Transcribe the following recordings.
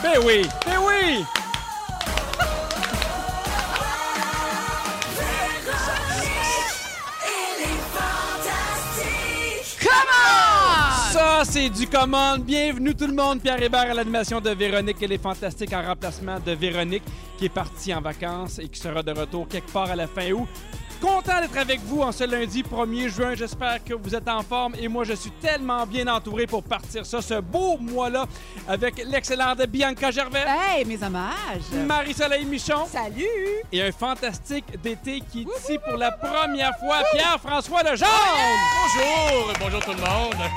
Ben oui, ben oui! Ça, c'est du commande. Bienvenue tout le monde. Pierre Hébert à l'animation de Véronique. Elle est fantastique en remplacement de Véronique qui est partie en vacances et qui sera de retour quelque part à la fin août. Content d'être avec vous en ce lundi 1er juin. J'espère que vous êtes en forme et moi, je suis tellement bien entouré pour partir ça, ce beau mois-là, avec l'excellente Bianca Gervais, Hey, mes hommages! Marie-Soleil Michon Salut! et un fantastique d'été qui est ici pour la première fois, Pierre-François Legendre! Bonjour, bonjour tout le monde.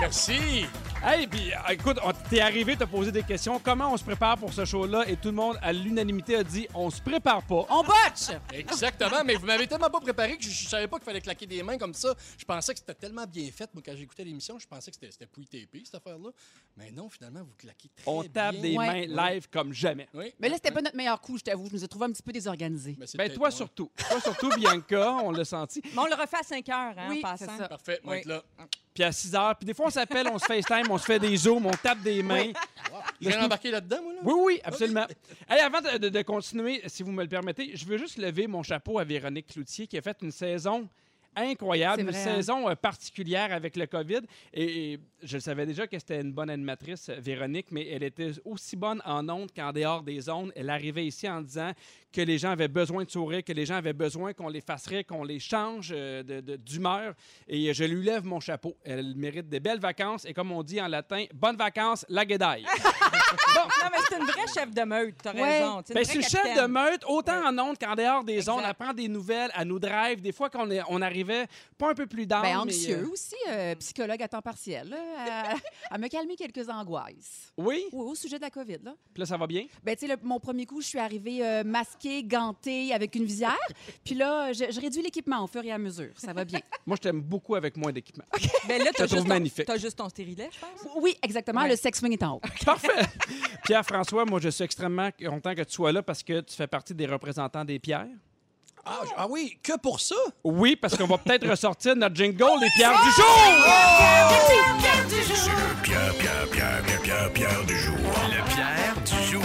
Merci. Hey, puis écoute, t'es arrivé, t'as posé des questions. Comment on se prépare pour ce show-là? Et tout le monde, à l'unanimité, a dit on se prépare pas. On botche! Exactement, mais vous m'avez tellement pas préparé que je, je savais pas qu'il fallait claquer des mains comme ça. Je pensais que c'était tellement bien fait. Moi, quand j'écoutais l'émission, je pensais que c'était c'était pouille-TP, cette affaire-là. Mais non, finalement, vous claquez très On tape bien. des Ouais. mains live comme jamais. Oui. Mais là, c'était pas notre meilleur coup, je t'avoue. Je nous ai trouvé un petit peu désorganisés. Mais Ben, toi surtout. Toi surtout, Bianca, on l'a senti. Mais on le refait à 5 heures, hein, Oui, en passant. c'est ça. Parfait, moi Oui. là. Puis à 6 heures. Puis des fois, on s'appelle, on se FaceTime, on se fait des zooms, on tape des mains. Je viens d'embarquer là-dedans, moi, là? Oui, oui, absolument. Hey, avant de, de- de continuer, si vous me le permettez, je veux juste lever mon chapeau à Véronique Cloutier qui a fait une saison incroyable, une hein? saison euh, particulière avec le COVID. Et, et je savais déjà que c'était une bonne animatrice, euh, Véronique, mais elle était aussi bonne en ondes qu'en dehors des ondes. Elle arrivait ici en disant que les gens avaient besoin de sourire, que les gens avaient besoin qu'on les fasse rire, qu'on les change euh, de- de- d'humeur. Et je lui lève mon chapeau. Elle mérite des belles vacances. Et comme on dit en latin, bonnes vacances, la guédaille. Non, mais c'est une vraie chef de meute, t'as Ouais. raison. Ben, c'est le chef de meute, autant Ouais. en ondes qu'en dehors des Exact. ondes. Elle prend des nouvelles, elle nous drive. Des fois qu'on est- on pas un peu plus Ben, mais, anxieux euh, aussi, euh, psychologue à temps partiel, là, à, à me calmer quelques angoisses. Oui, Oui, au sujet de la COVID, là. puis là, ça va bien? Ben, tu sais, mon premier coup, je suis arrivée euh, masquée, gantée, avec une visière. Puis là, je, je réduis l'équipement au fur et à mesure. Ça va bien. Moi, je t'aime beaucoup avec moins d'équipement. Ben là, te trouve juste, ton- juste stérilet, je pense. Oui, exactement. Ouais. Le sex swing est en haut. Parfait. Pierre-François, moi, je suis extrêmement content que tu sois là parce que tu fais partie des représentants des pierres. Ah, ah oui, que pour ça? Oui, parce qu'on va peut-être ressortir notre jingle, les pierres du jour! C'est le Pierre, Pierre, Pierre, Pierre, Pierre, Pierre du jour. Le Pierre du jour.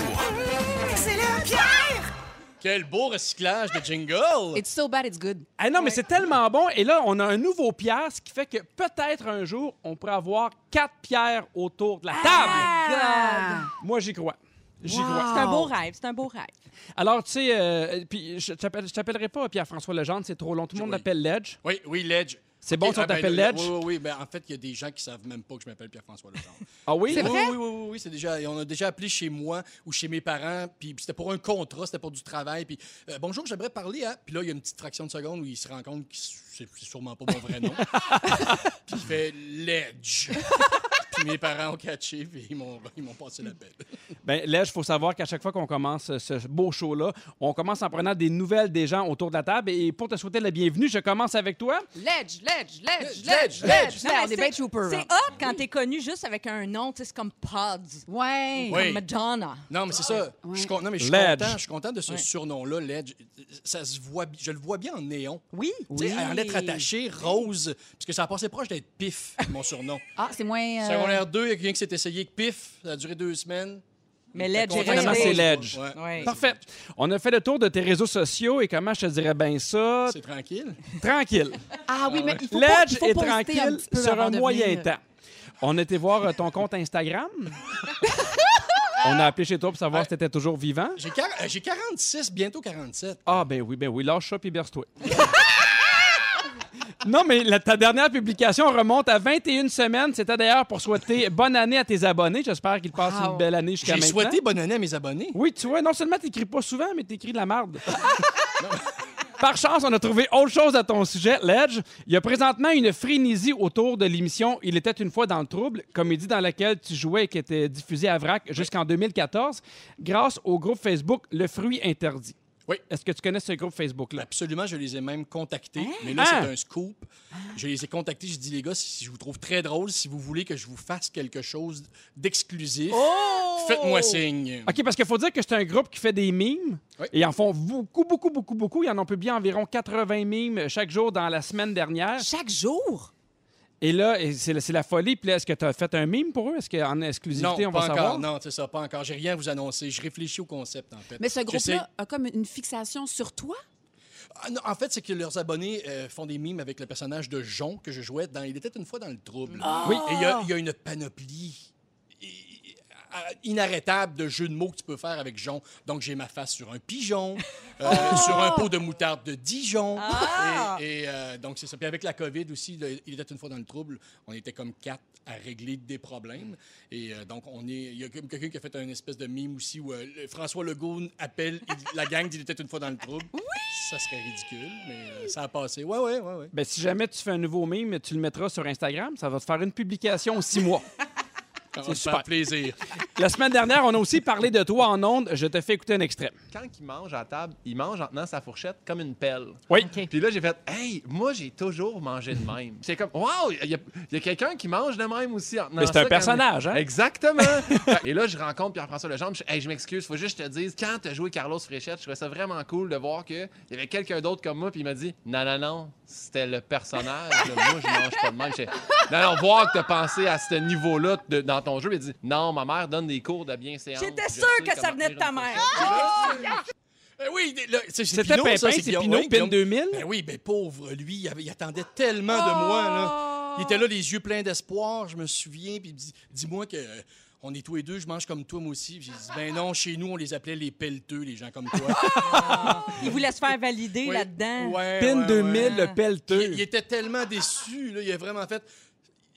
Quel beau recyclage de jingle! It's so bad, it's good. Ah non, mais c'est tellement bon. Et là, on a un nouveau pierre, ce qui fait que peut-être un jour, on pourrait avoir quatre pierres autour de la table. Ah! Moi, j'y crois. J'y Wow. crois. C'est un beau rêve, c'est un beau rêve. Alors, tu sais, euh, puis je t'appelle- je t'appellerai pas Pierre-François Legendre, c'est trop long. Tout le monde Oui. l'appelle Ledge. Oui, oui, Ledge. C'est bon si on t'appelle le- Ledge? Oui, oui, oui. Ben, en fait, il y a des gens qui savent même pas que je m'appelle Pierre-François Legendre. Ah oui? C'est Oui, vrai? oui, oui, oui, oui, c'est déjà, on a déjà appelé chez moi ou chez mes parents, puis c'était pour un contrat, c'était pour du travail, puis euh, bonjour, j'aimerais parler à. Puis là, il y a une petite fraction de seconde où il se rend compte que c'est c'est sûrement pas mon vrai nom. puis il fait Ledge. Puis mes parents ont catché, puis ils m'ont ils m'ont passé l'appel. Ben, Ledge, il faut savoir qu'à chaque fois qu'on commence ce beau show-là, on commence en prenant des nouvelles des gens autour de la table. Et pour te souhaiter la bienvenue, je commence avec toi. Ledge, ledge, ledge, Ledge, ledge. Non, mais on est c'est- bien trooper. C'est hein. hot quand t'es connu juste avec un nom, tu sais, c'est comme Pods, Ouais. Oui. comme Madonna. Non, mais c'est ça. Je suis con- non, mais je suis Ledge. content, je suis content de ce surnom-là, Ledge. Ça se voit, bi- je le vois bien en néon. Oui. Tu sais, en lettres attachées, rose, parce que ça a passé proche d'être pif, mon surnom. Ah, c'est moins. euh, Secondaire 2, il y a quelqu'un qui s'est essayé avec pif, ça a duré deux semaines. Mais Ledge Finalement, c'est Ledge. pas. Ouais. Ouais. Parfait. On a fait le tour de tes réseaux sociaux et comment je te dirais bien ça? C'est tranquille. Tranquille. Ah oui, mais il faut pas, Ledge il faut est un tranquille petit peu sur un moyen venir. temps. On a été voir euh, ton compte Instagram. On a appelé chez toi pour savoir Ouais. si tu étais toujours vivant. J'ai quar- euh, j'ai 46, bientôt 47. Ah, ben oui, ben oui, lâche ça puis berce-toi. non, mais la- ta dernière publication remonte à 21 semaines. C'était d'ailleurs pour souhaiter bonne année à tes abonnés. J'espère qu'ils passent Wow. une belle année jusqu'à J'ai maintenant. souhaité bonne année à mes abonnés. Oui, tu vois, non seulement t'écris pas souvent, mais t'écris de la marde. Par chance, on a trouvé autre chose à ton sujet, Ledge. Il y a présentement une frénésie autour de l'émission Il était une fois dans le trouble, comédie dans laquelle tu jouais et qui était diffusée à VRAC jusqu'en 2014, grâce au groupe Facebook Le Fruit Interdit. Oui. Est-ce que tu connais ce groupe Facebook-là? Absolument, je les ai même contactés. Mais là, c'est un scoop. Je les ai contactés. Je dis, les gars, si je vous trouve très drôle, si vous voulez que je vous fasse quelque chose d'exclusif, Oh! faites-moi signe. OK, parce qu'il faut dire que c'est un groupe qui fait des mimes. Oui. Et ils en font beaucoup, beaucoup, beaucoup, beaucoup. Ils en ont publié environ 80 mimes chaque jour dans la semaine dernière. Chaque jour? Et là, c'est la- folie. Puis là, est-ce que tu as fait un mime pour eux? Est-ce qu'en exclusivité, Non, on va encore. savoir? Non, c'est ça, pas encore. J'ai rien à vous annoncer. Je réfléchis au concept, en fait. Mais ce groupe-là a comme une fixation sur toi? Ah, non, en fait, c'est que leurs abonnés euh, font des mimes avec le personnage de Jon que je jouais dans Il était une fois dans le trouble. Oui. Et il y a- il y, a une panoplie inarrêtable de jeux de mots que tu peux faire avec Jon. Donc, j'ai ma face sur un pigeon, euh, sur un pot de moutarde de Dijon. Ah! Et, et, euh, donc, c'est ça. Puis avec la COVID aussi, le- il était une fois dans le trouble. On était comme quatre à régler des problèmes. Et euh, donc, on est. Il y a quelqu'un qui a fait un espèce de mime aussi où euh, François Legault appelle il- la gang d'Il était une fois dans le trouble. Oui! Ça serait ridicule, mais euh, ça a passé. Ouais, ouais, ouais, ouais. Ben, si jamais tu fais un nouveau mime, tu le mettras sur Instagram. Ça va te faire une publication en six mois. C'est super. plaisir. La semaine dernière, on a aussi parlé de toi en ondes. Je te fais écouter un extrait. Quand il mange à table, il mange en tenant sa fourchette comme une pelle. Oui. Puis là, j'ai fait, hey, moi, j'ai toujours mangé de même. C'est comme, wow, il y a, a quelqu'un qui mange de même aussi en tenant Mais c'est un comme- personnage, hein? Exactement. Et là, je rencontre Pierre-François Legendre. Je, hey, je m'excuse, faut juste que je te dise, quand tu as joué Carlos Fréchette, je trouvais ça vraiment cool de voir qu'il y avait quelqu'un d'autre comme moi, puis il m'a dit, non, non, non, c'était le personnage. moi, je mange pas de même. Non, non, voir que tu as pensé à ce niveau-là dans ton jeu, il dit, non, ma mère donne des cours de bienséance. J'étais sais que ça venait de ta mère. oui, C'était Pinot, Pimpin, ça, c'est. Pinot, Oui, Pin Guillaume. 2000. Ben oui, ben pauvre, lui, il, avait- il attendait tellement de moi. Là. Il était là, les yeux pleins d'espoir, je me souviens. Puis il me dit Dis-moi que euh, on est tous les deux, je mange comme toi, moi aussi. J'ai dit Ben non, chez nous, on les appelait les pelleteux, les gens comme toi. Il voulait se faire valider Oui. là-dedans. Ouais, Pin ouais, 2000, ouais. le pelleteux. Il, il était tellement déçu. Là, il a vraiment fait.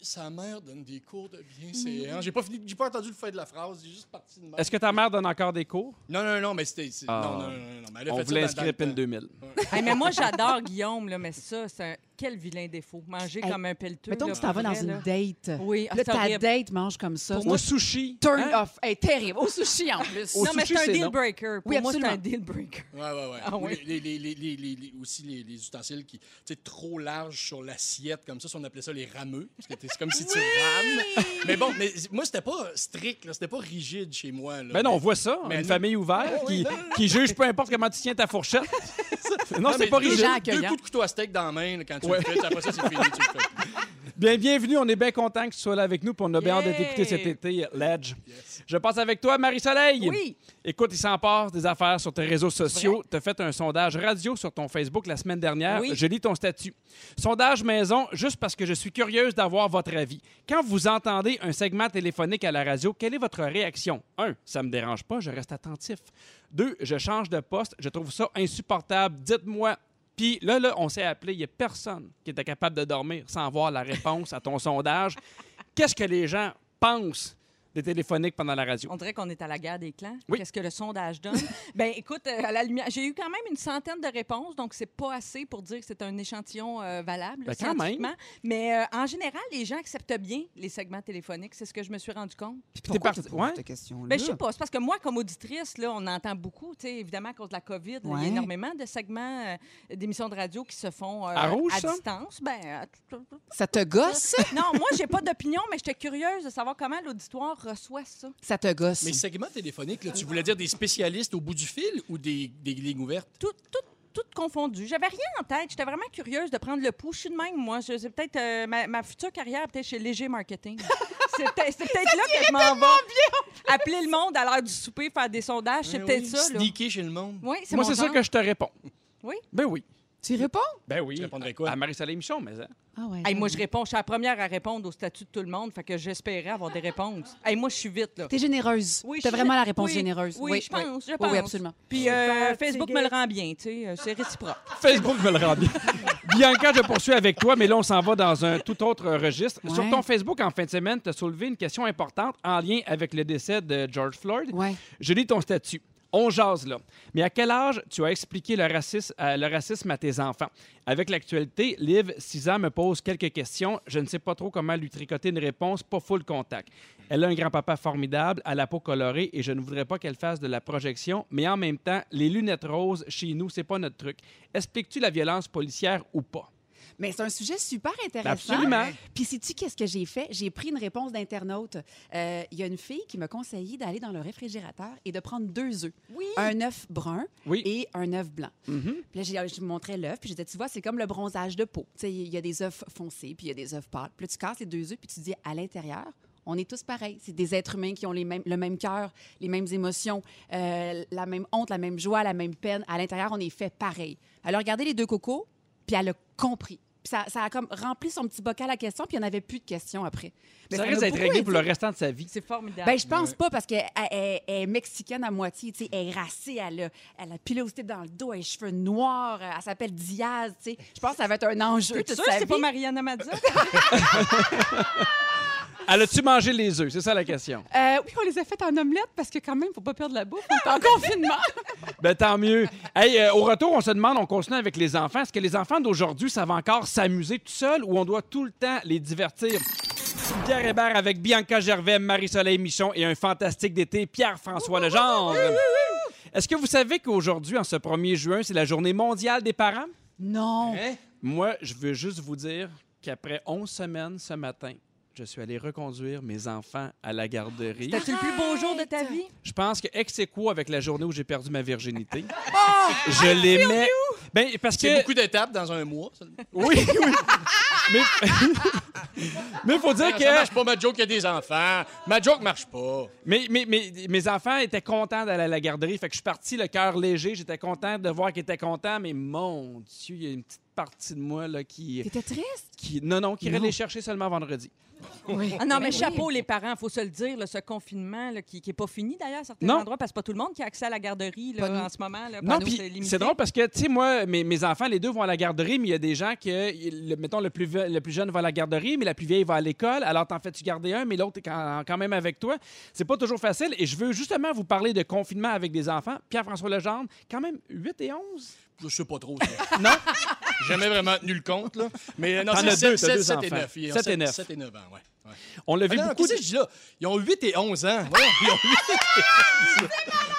Sa mère donne des cours de bienséance. J'ai pas fini, j'ai pas entendu le fait de la phrase. J'ai juste parti de. Est-ce que ta mère donne encore des cours? Non, non, non, mais c'était. Ah. Non, non, non, non, non, mais elle a On fait ça voulait dans- inscrire dans Pin le temps. 2000. Hey, mais moi, j'adore Guillaume, là, mais ça, c'est un... quel vilain défaut. Manger Hey, comme un pelleteux. Mettons là, que tu t'en vas pour dans vrai, une là. date. Oui, ah, Là, c'est ta horrible. date mange comme ça. Au sushi. Turn Hein? off. Hey, terrible. Au sushi, en plus. Au non, mais c'est un deal non. breaker. Pour Oui, moi, c'est un deal breaker. Ouais, ouais, ouais. Ah Ou oui? les, les- les- les- les- les- aussi les, les ustensiles qui, tu sais, trop larges sur l'assiette, comme ça, si on appelait ça les rameux, parce que c'est comme si tu rames. Mais bon, mais moi, c'était pas strict, là, c'était pas rigide chez moi. Là. Ben non, on voit ça. Mais une famille ouverte Ah qui juge peu importe comment tu tiens ta fourchette. non, c'est pas rigide. Deux coups de couteau à steak dans la main là, quand tu Ouais. le fais, après ça, c'est fini, tu le fais. Bien, bienvenue. On est bien content que tu sois là avec nous. Puis on a bien hâte t'écouter cet été, Ledge. Je passe avec toi, Marie-Soleil. Oui. Écoute, il s'en passe des affaires sur tes réseaux sociaux. Tu as fait un sondage radio sur ton Facebook la semaine dernière. Oui. Je lis ton statut. Sondage maison, juste parce que je suis curieuse d'avoir votre avis. Quand vous entendez un segment téléphonique à la radio, quelle est votre réaction? Un, ça me dérange pas, je reste attentif. Deux, je change de poste, je trouve ça insupportable. Dites-moi. Puis là, là, on s'est appelé, il n'y a personne qui était capable de dormir sans voir la réponse à ton sondage. Qu'est-ce que les gens pensent des téléphoniques pendant la radio? On dirait qu'on est à la guerre des clans. Oui. Qu'est-ce que le sondage donne? ben, écoute, euh, à la lumière, j'ai eu quand même une centaine de réponses, donc c'est pas assez pour dire que c'est un échantillon euh, valable Ben, quand même. Mais euh, en général, les gens acceptent bien les segments téléphoniques. C'est ce que je me suis rendu compte. T'es parti- ouais? cette question-là? Ben, je sais pas. C'est parce que moi, comme auditrice, là, on entend beaucoup, tu sais, évidemment, à cause de la COVID, il y a énormément de segments euh, d'émissions de radio qui se font euh, À rouge, ça? distance. Ben, euh, Ça te gosse? non, moi, j'ai pas d'opinion, mais j'étais curieuse de savoir comment l'auditoire reçoit ça. Ça te gosse. Mais segment téléphonique, là, tu voulais dire des spécialistes au bout du fil ou des, des lignes ouvertes? tout, tout, tout confondu. J'avais rien en tête. J'étais vraiment curieuse de prendre le pouls. Je suis de même, moi. C'est peut-être euh, ma, ma future carrière, peut-être chez Léger Marketing. C'est peut-être là que je m'en vais. Appeler le monde à l'heure du souper, faire des sondages, c'est peut-être oui, ça. Sneaker chez le monde. Oui, c'est Moi, c'est ça que je te réponds. Oui? Ben oui. Tu y réponds? Ben oui. Tu répondrais quoi? À Marie-Soleil Michon, mais hein. Ah ouais. Hey, moi, je réponds. Je suis la première à répondre au statut de tout le monde. Fait que j'espérais avoir des réponses. Hey, moi, je suis vite, là. T'es généreuse. Oui, T'as vraiment la réponse oui, généreuse. Oui, je pense. Je Oui, pense. oui, absolument. Puis euh, Facebook me le rend bien, tu sais. euh, C'est réciproque. Facebook me le rend bien. Bianca, je poursuis avec toi, mais là, on s'en va dans un tout autre registre. Ouais. Sur ton Facebook, en fin de semaine, tu as soulevé une question importante en lien avec le décès de George Floyd. Ouais. Je lis ton statut. On jase là. Mais à quel âge tu as expliqué le racisme, euh, à tes enfants? Avec l'actualité, Liv, 6 ans, me pose quelques questions. Je ne sais pas trop comment lui tricoter une réponse, pas full contact. Elle a un grand-papa formidable, à la peau colorée, et je ne voudrais pas qu'elle fasse de la projection, mais en même temps, les lunettes roses, chez nous, c'est pas notre truc. Expliques-tu la violence policière ou pas? Mais c'est un sujet super intéressant. Absolument. Puis sais-tu qu'est-ce que j'ai fait? J'ai pris une réponse d'internaute. Euh, Il y a une fille qui m'a conseillé d'aller dans le réfrigérateur et de prendre deux œufs. Oui. Un œuf brun Oui. et un œuf blanc. Mhm. Puis là, j'ai- je lui montrais l'œuf, puis je disais, tu vois, c'est comme le bronzage de peau. Tu sais, il y a des œufs foncés, puis il y a des œufs pâles. Puis là, tu casses les deux œufs, puis tu dis, à l'intérieur, on est tous pareils. C'est des êtres humains qui ont les mêmes, le même cœur, les mêmes émotions, euh, la même honte, la même joie, la même peine. À l'intérieur, on est fait pareil. Elle a regardé les deux cocos, puis elle a compris. Puis ça, ça a comme rempli son petit bocal à questions, puis il n'y en avait plus de questions après. Mais Ça risque d'être réglé pour le restant de sa vie. C'est formidable. Ben, je pense pas parce qu'elle elle- elle est mexicaine à moitié. tu sais, Elle est racée, elle a, elle a pilosité dans le dos, elle a les cheveux noirs, elle s'appelle Diaz. tu sais. Je pense que ça va être un enjeu T'es toute sûr sa que c'est pas Mariana Mazza? Elle a-tu mangé les œufs? C'est ça la question. Euh, oui, on les a faites en omelette parce que quand même, faut pas perdre la bouffe. On est en confinement. Ben, tant mieux. Hey, euh, au retour, on se demande, on continue avec les enfants. Est-ce que les enfants d'aujourd'hui savent encore s'amuser tout seuls ou on doit tout le temps les divertir? Pierre Hébert avec Bianca Gervais, Marie-Soleil Michon et un fantastique d'été, Pierre-François Legendre. Est-ce que vous savez qu'aujourd'hui, en ce 1er juin, c'est la journée mondiale des parents? Non. Hein? Moi, je veux juste vous dire qu'après 11 semaines ce matin, je suis allé reconduire mes enfants à la garderie. C'était-tu le plus beau jour de ta vie? Je pense que ex aequo avec la journée où j'ai perdu ma virginité. Oh! je les mets. Ben, parce C'est que. beaucoup d'étapes dans un mois. Ça, Oui, oui. Mais il faut dire ça que marche pas, ma joke, il y a des enfants. Ma joke marche pas. mais, mais- mais- mes enfants étaient contents d'aller à la garderie. Fait que je suis parti le cœur léger. J'étais content de voir qu'ils étaient contents. Mais mon Dieu, il y a une petite partie de moi là, qui, T'étais triste? qui. Non, non, qui irait Non. les chercher seulement vendredi. Oui. Ah non, mais chapeau, les parents, il faut se le dire, là, ce confinement là, qui n'est pas fini d'ailleurs à certains Non. endroits, parce que pas tout le monde qui a accès à la garderie là, en ce moment. Là, Non, puis c'est drôle parce que, tu sais, moi, mes, mes enfants, les deux vont à la garderie, mais il y a des gens que, le- mettons, le plus, le plus jeune va à la garderie, mais la plus vieille va à l'école. Alors, t'en fais-tu garder un, mais l'autre est quand, quand même avec toi? C'est pas toujours facile. Et je veux justement vous parler de confinement avec des enfants. Pierre-François Legendre, quand même 8 et 11. Je sais pas trop. ça. Non? Jamais vraiment tenu le compte, là. Mais non, T'en c'est as deux, 7, t'as deux 7 et enfants. 9. Ils ont Sept et neuf. 7 et 9 ans, ouais. ouais. On l'a Ah vu non, beaucoup. qu'est-ce que je dis là? Ils ont 8 et 11 ans. Voyons, ils ont 8 et 11 ans.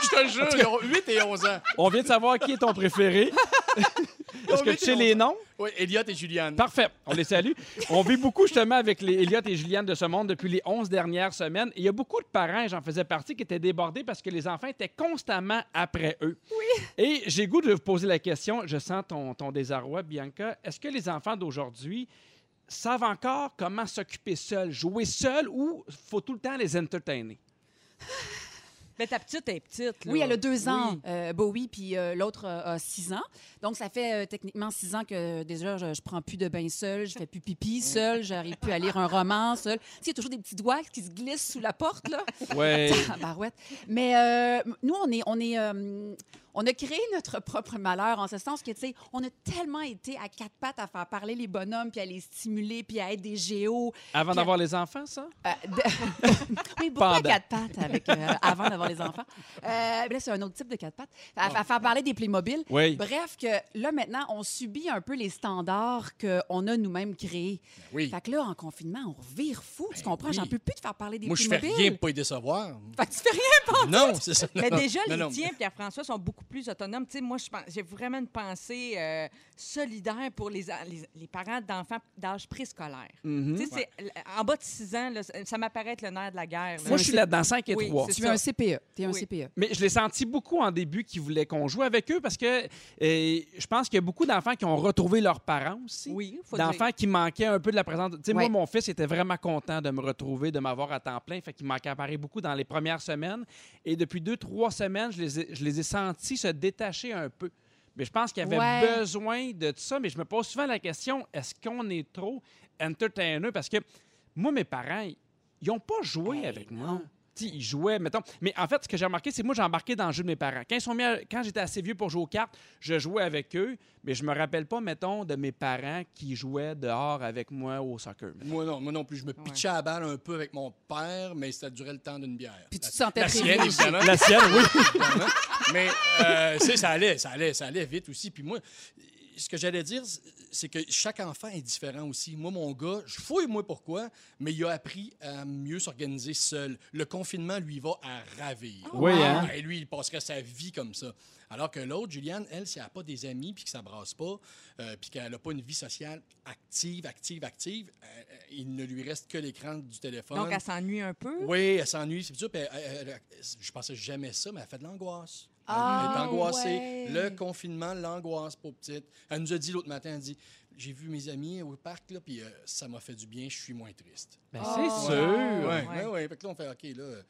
Je te jure, ils ont 8 et 11 ans. On vient de savoir qui est ton préféré. Est-ce que tu sais les noms? Oui, Elliot et Juliane. Parfait. On les salue. On vit beaucoup justement avec les Elliot et Juliane de ce monde depuis les 11 dernières semaines. Et il y a beaucoup de parents, et j'en faisais partie, qui étaient débordés parce que les enfants étaient constamment après eux. Oui. Et j'ai goût de vous poser la question. Je sens ton, ton désarroi, Bianca. Est-ce que les enfants d'aujourd'hui savent encore comment s'occuper seuls, jouer seuls ou faut tout le temps les entertainer? Mais ta petite est petite. Là. Oui, elle a deux ans, Oui. euh, Bowie, puis euh, l'autre euh, a six ans. Donc, ça fait euh, techniquement six ans que déjà, je, je prends plus de bain seul, je fais plus pipi seul, j'arrive plus à lire un roman seul. Tu sais, il y a toujours des petits doigts qui se glissent sous la porte, là. Ouais. Barouette. Mais euh, nous, on est, on est, euh, on a créé notre propre malheur en ce sens que, tu sais, on a tellement été à quatre pattes à faire parler les bonhommes, puis à les stimuler, puis à être des géos. Avant d'avoir les enfants, ça? Euh, de- oui, beaucoup à quatre pattes avec, euh, avant d'avoir les enfants. Euh, là, c'est un autre type de quatre pattes. À, à faire parler des Playmobil. Oui. Bref, que là, maintenant, on subit un peu les standards qu'on a nous-mêmes créés. Oui. Fait que là, en confinement, on revire fou. tu comprends? oui. J'en peux plus de faire parler des Moi, je fais Playmobil. rien pour les décevoir. Fait que tu fais rien. Non, c'est ça. Mais Non, déjà, non, les non. tiens, Pierre-François, sont beaucoup plus autonomes. Tu sais, moi, je pense- j'ai vraiment une pensée euh, solidaire pour les, les, les parents d'enfants d'âge préscolaire. Tu sais, c'est- en bas de 6 ans, là, ça m'apparaît être le nerf de la guerre. là. Moi, je suis là-dedans 5 et Oui, 3. c'est Tu veux un CPE. Un Oui. CPE. Mais je l'ai senti beaucoup en début qui voulaient qu'on joue avec eux parce que euh, je pense qu'il y a beaucoup d'enfants qui ont retrouvé leurs parents aussi. Oui, faut dire. D'enfants qui manquaient un peu de la présence. Tu sais, Ouais. moi, mon fils était vraiment content de me retrouver, de m'avoir à temps plein. Fait qu'il manquait apparaît beaucoup dans les premières semaines. Et depuis deux, trois semaines, je les ai, je les ai sentis se détacher un peu. Mais je pense qu'il y avait Ouais. besoin de ça. Mais je me pose souvent la question est-ce qu'on est trop entertainer Parce que moi, mes parents, ils n'ont pas joué avec moi. Ils jouaient, mettons. Mais en fait, ce que j'ai remarqué, c'est que moi, j'ai embarqué dans le jeu de mes parents. Quand, ils sont mis à- quand j'étais assez vieux pour jouer aux cartes, je jouais avec eux, mais je me rappelle pas, mettons, de mes parents qui jouaient dehors avec moi au soccer. Moi non, moi non plus. Je me pitchais à la balle un peu avec mon père, mais ça durait le temps d'une bière. Puis tu La- te sentais La sienne, évidemment. La sienne, oui. Mais, euh, tu sais, ça allait, ça allait, ça allait vite aussi. Puis moi, ce que j'allais dire, c'est que chaque enfant est différent aussi. Moi, mon gars, je fouille, moi, pourquoi, mais il a appris à mieux s'organiser seul. Le confinement, lui, va à ravir. Oui, hein? Et lui, il passerait sa vie comme ça. Alors que l'autre, Juliane, elle, si elle n'a pas des amis, puis que ça brasse pas, euh, puis qu'elle n'a pas une vie sociale active, active, active, euh, euh, il ne lui reste que l'écran du téléphone. Donc, elle s'ennuie un peu? Oui, elle s'ennuie, c'est sûr. puis elle- elle- elle- je pensais jamais ça, mais elle fait de l'angoisse. Elle- Ah, elle est angoissée. ouais. Le confinement, l'angoisse, pour petite. Elle nous a dit l'autre matin, elle dit J'ai vu mes amis au parc, là, puis euh, ça m'a fait du bien, je suis moins triste. Ben, Oh. c'est Ouais, sûr. ouais, Ouais. ouais, ouais. Fait que là, on fait OK, là. euh,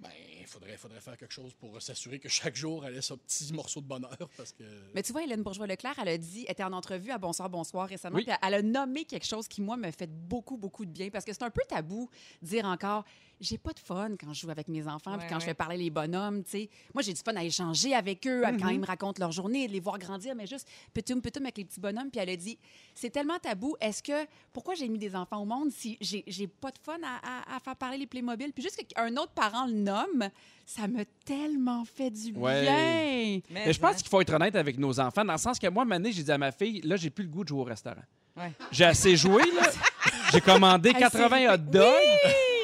Ben, il faudrait, faudrait faire quelque chose pour s'assurer que chaque jour, elle ait son petit morceau de bonheur. Parce que. Mais tu vois, Hélène Bourgeois-Leclerc, elle a dit, elle était en entrevue à Bonsoir, Bonsoir récemment, Oui. puis elle a nommé quelque chose qui, moi, me fait beaucoup, beaucoup de bien parce que c'est un peu tabou de dire encore, j'ai pas de fun quand je joue avec mes enfants, puis Ouais, quand je fais parler les bonhommes, tu sais. Moi, j'ai du fun à échanger avec eux, à- Mm-hmm. quand ils me racontent leur journée, de les voir grandir, mais juste petum, petum avec les petits bonhommes. Puis elle a dit, c'est tellement tabou, est-ce que, pourquoi j'ai mis des enfants au monde si j'ai pas de fun à, à- à faire parler les Playmobil? Puis juste qu'un autre parent le nomme, ça m'a tellement fait du Ouais. bien. Mais je pense qu'il faut être honnête avec nos enfants, dans le sens que moi, Mané, j'ai dit à ma fille, là, j'ai plus le goût de jouer au restaurant. Ouais. J'ai assez joué, là. J'ai commandé Hey, 80 c'est- hot dogs.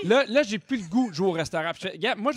Là, là j'ai plus le goût de jouer au restaurant. Moi,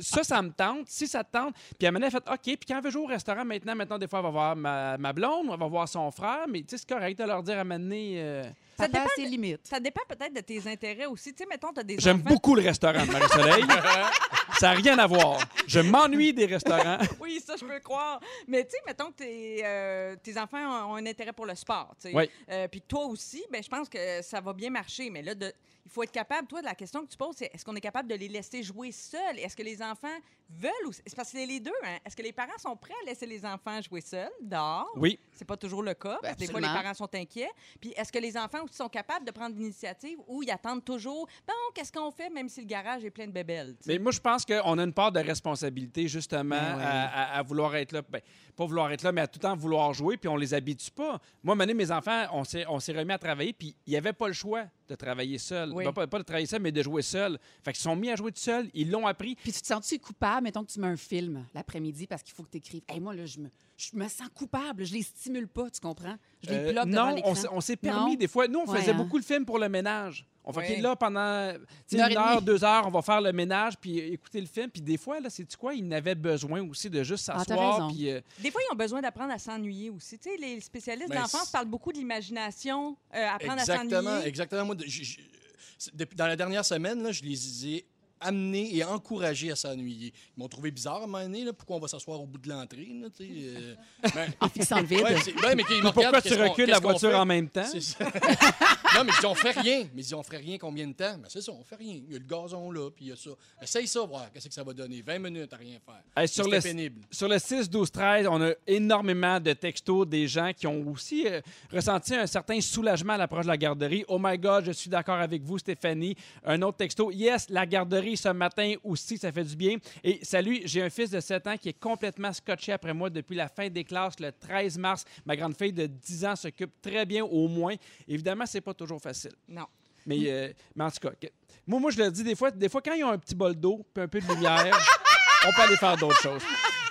ça, ça me tente. Si ça te tente. Puis elle m'a fait, OK. Puis quand elle veut jouer au restaurant, maintenant, maintenant, des fois, elle va voir ma, ma blonde, elle va voir son frère. Mais tu sais, c'est correct de leur dire à Mané. Ça dépend ses limites. Ça dépend peut-être de tes intérêts aussi. Tu sais, mettons, tu as des J'aime enfants- beaucoup le restaurant de Marie-Soleil. ça n'a rien à voir. Je m'ennuie des restaurants. Oui, ça, je peux le croire. Mais tu sais, mettons que tes, euh, tes enfants ont, ont un intérêt pour le sport, tu sais. Oui. Euh, Puis toi aussi, ben, je pense que ça va bien marcher. Mais là, de- il faut être capable, toi, la question que tu poses, c'est est-ce qu'on est capable de les laisser jouer seuls? Est-ce que les enfants veulent ou... C'est parce que c'est les deux, hein? Est-ce que les parents sont prêts à laisser les enfants jouer seuls, dehors? Oui. C'est pas toujours le cas. parce que des fois, les parents sont inquiets. Puis est-ce que les enfants aussi sont capables de prendre l'initiative ou ils attendent toujours, bon, qu'est-ce qu'on fait, même si le garage est plein de bébelles? Mais moi, je pense qu'on a une part de responsabilité, justement, Ben oui. à, à- à vouloir être là. Ben, pas vouloir être là, mais à tout le temps vouloir jouer, puis on les habitue pas. Moi, donné, mes enfants, on s'est, on s'est remis à travailler, puis il n'y avait pas le choix de travailler seul. Oui. Ben, pas, pas de travailler seul, mais de jouer seul. Fait qu'ils sont mis à jouer tout seuls, ils l'ont appris. Puis tu te sens-tu coupable, mettons que tu mets un film l'après-midi parce qu'il faut que tu écrives. Hey, moi, là, je me, je me sens coupable. Je les stimule pas, tu comprends? Je les Euh, bloque devant non, l'écran. on s'est, on s'est permis Non? des fois. Nous, on Ouais, faisait hein? beaucoup le film pour le ménage. On fait, Oui. Là, pendant tu sais, Une heure une heure, deux heures, on va faire le ménage, puis écouter le film. Puis des fois, là, c'est quoi? Ils n'avaient besoin aussi de juste Ah, s'asseoir, euh, Des fois, ils ont besoin d'apprendre à s'ennuyer aussi. Tu sais, les spécialistes Ben, d'enfance c'est- parlent beaucoup d'imagination, euh, apprendre à s'ennuyer. exactement. Moi, de- j- j- c'est- depuis- dans la dernière semaine, là, je les ai amenés et encouragés à s'ennuyer. Ils m'ont trouvé bizarre à un moment donné, là, pourquoi on va s'asseoir au bout de l'entrée. là, tu sais, euh, ben, En fixant le vide. ouais, ouais, mais Pourquoi tu recules la voiture en même temps? C'est ça. non, mais ils ont fait rien. Mais ils ont fait rien combien de temps? Ben, c'est ça, on fait rien. Il y a le gazon là, puis il y a ça. Essaye ça, voir qu'est-ce que ça va donner. 20 minutes à rien faire. Hey, sur, le, pénible. sur le 6, 12, 13, on a énormément de textos des gens qui ont aussi euh, ressenti un certain soulagement à l'approche de la garderie. Oh my God, je suis d'accord avec vous, Stéphanie. Un autre texto. Yes, la garderie ce matin aussi, ça fait du bien. Et salut, j'ai un fils de 7 ans qui est complètement scotché après moi depuis la fin des classes le 13 mars. Ma grande fille de 10 ans s'occupe très bien au moins. Évidemment, c'est pas toujours facile. Non. Mais, euh, mais en tout cas, moi, moi, je le dis des fois, des fois, quand ils ont un petit bol d'eau puis un peu de lumière, on peut aller faire d'autres choses.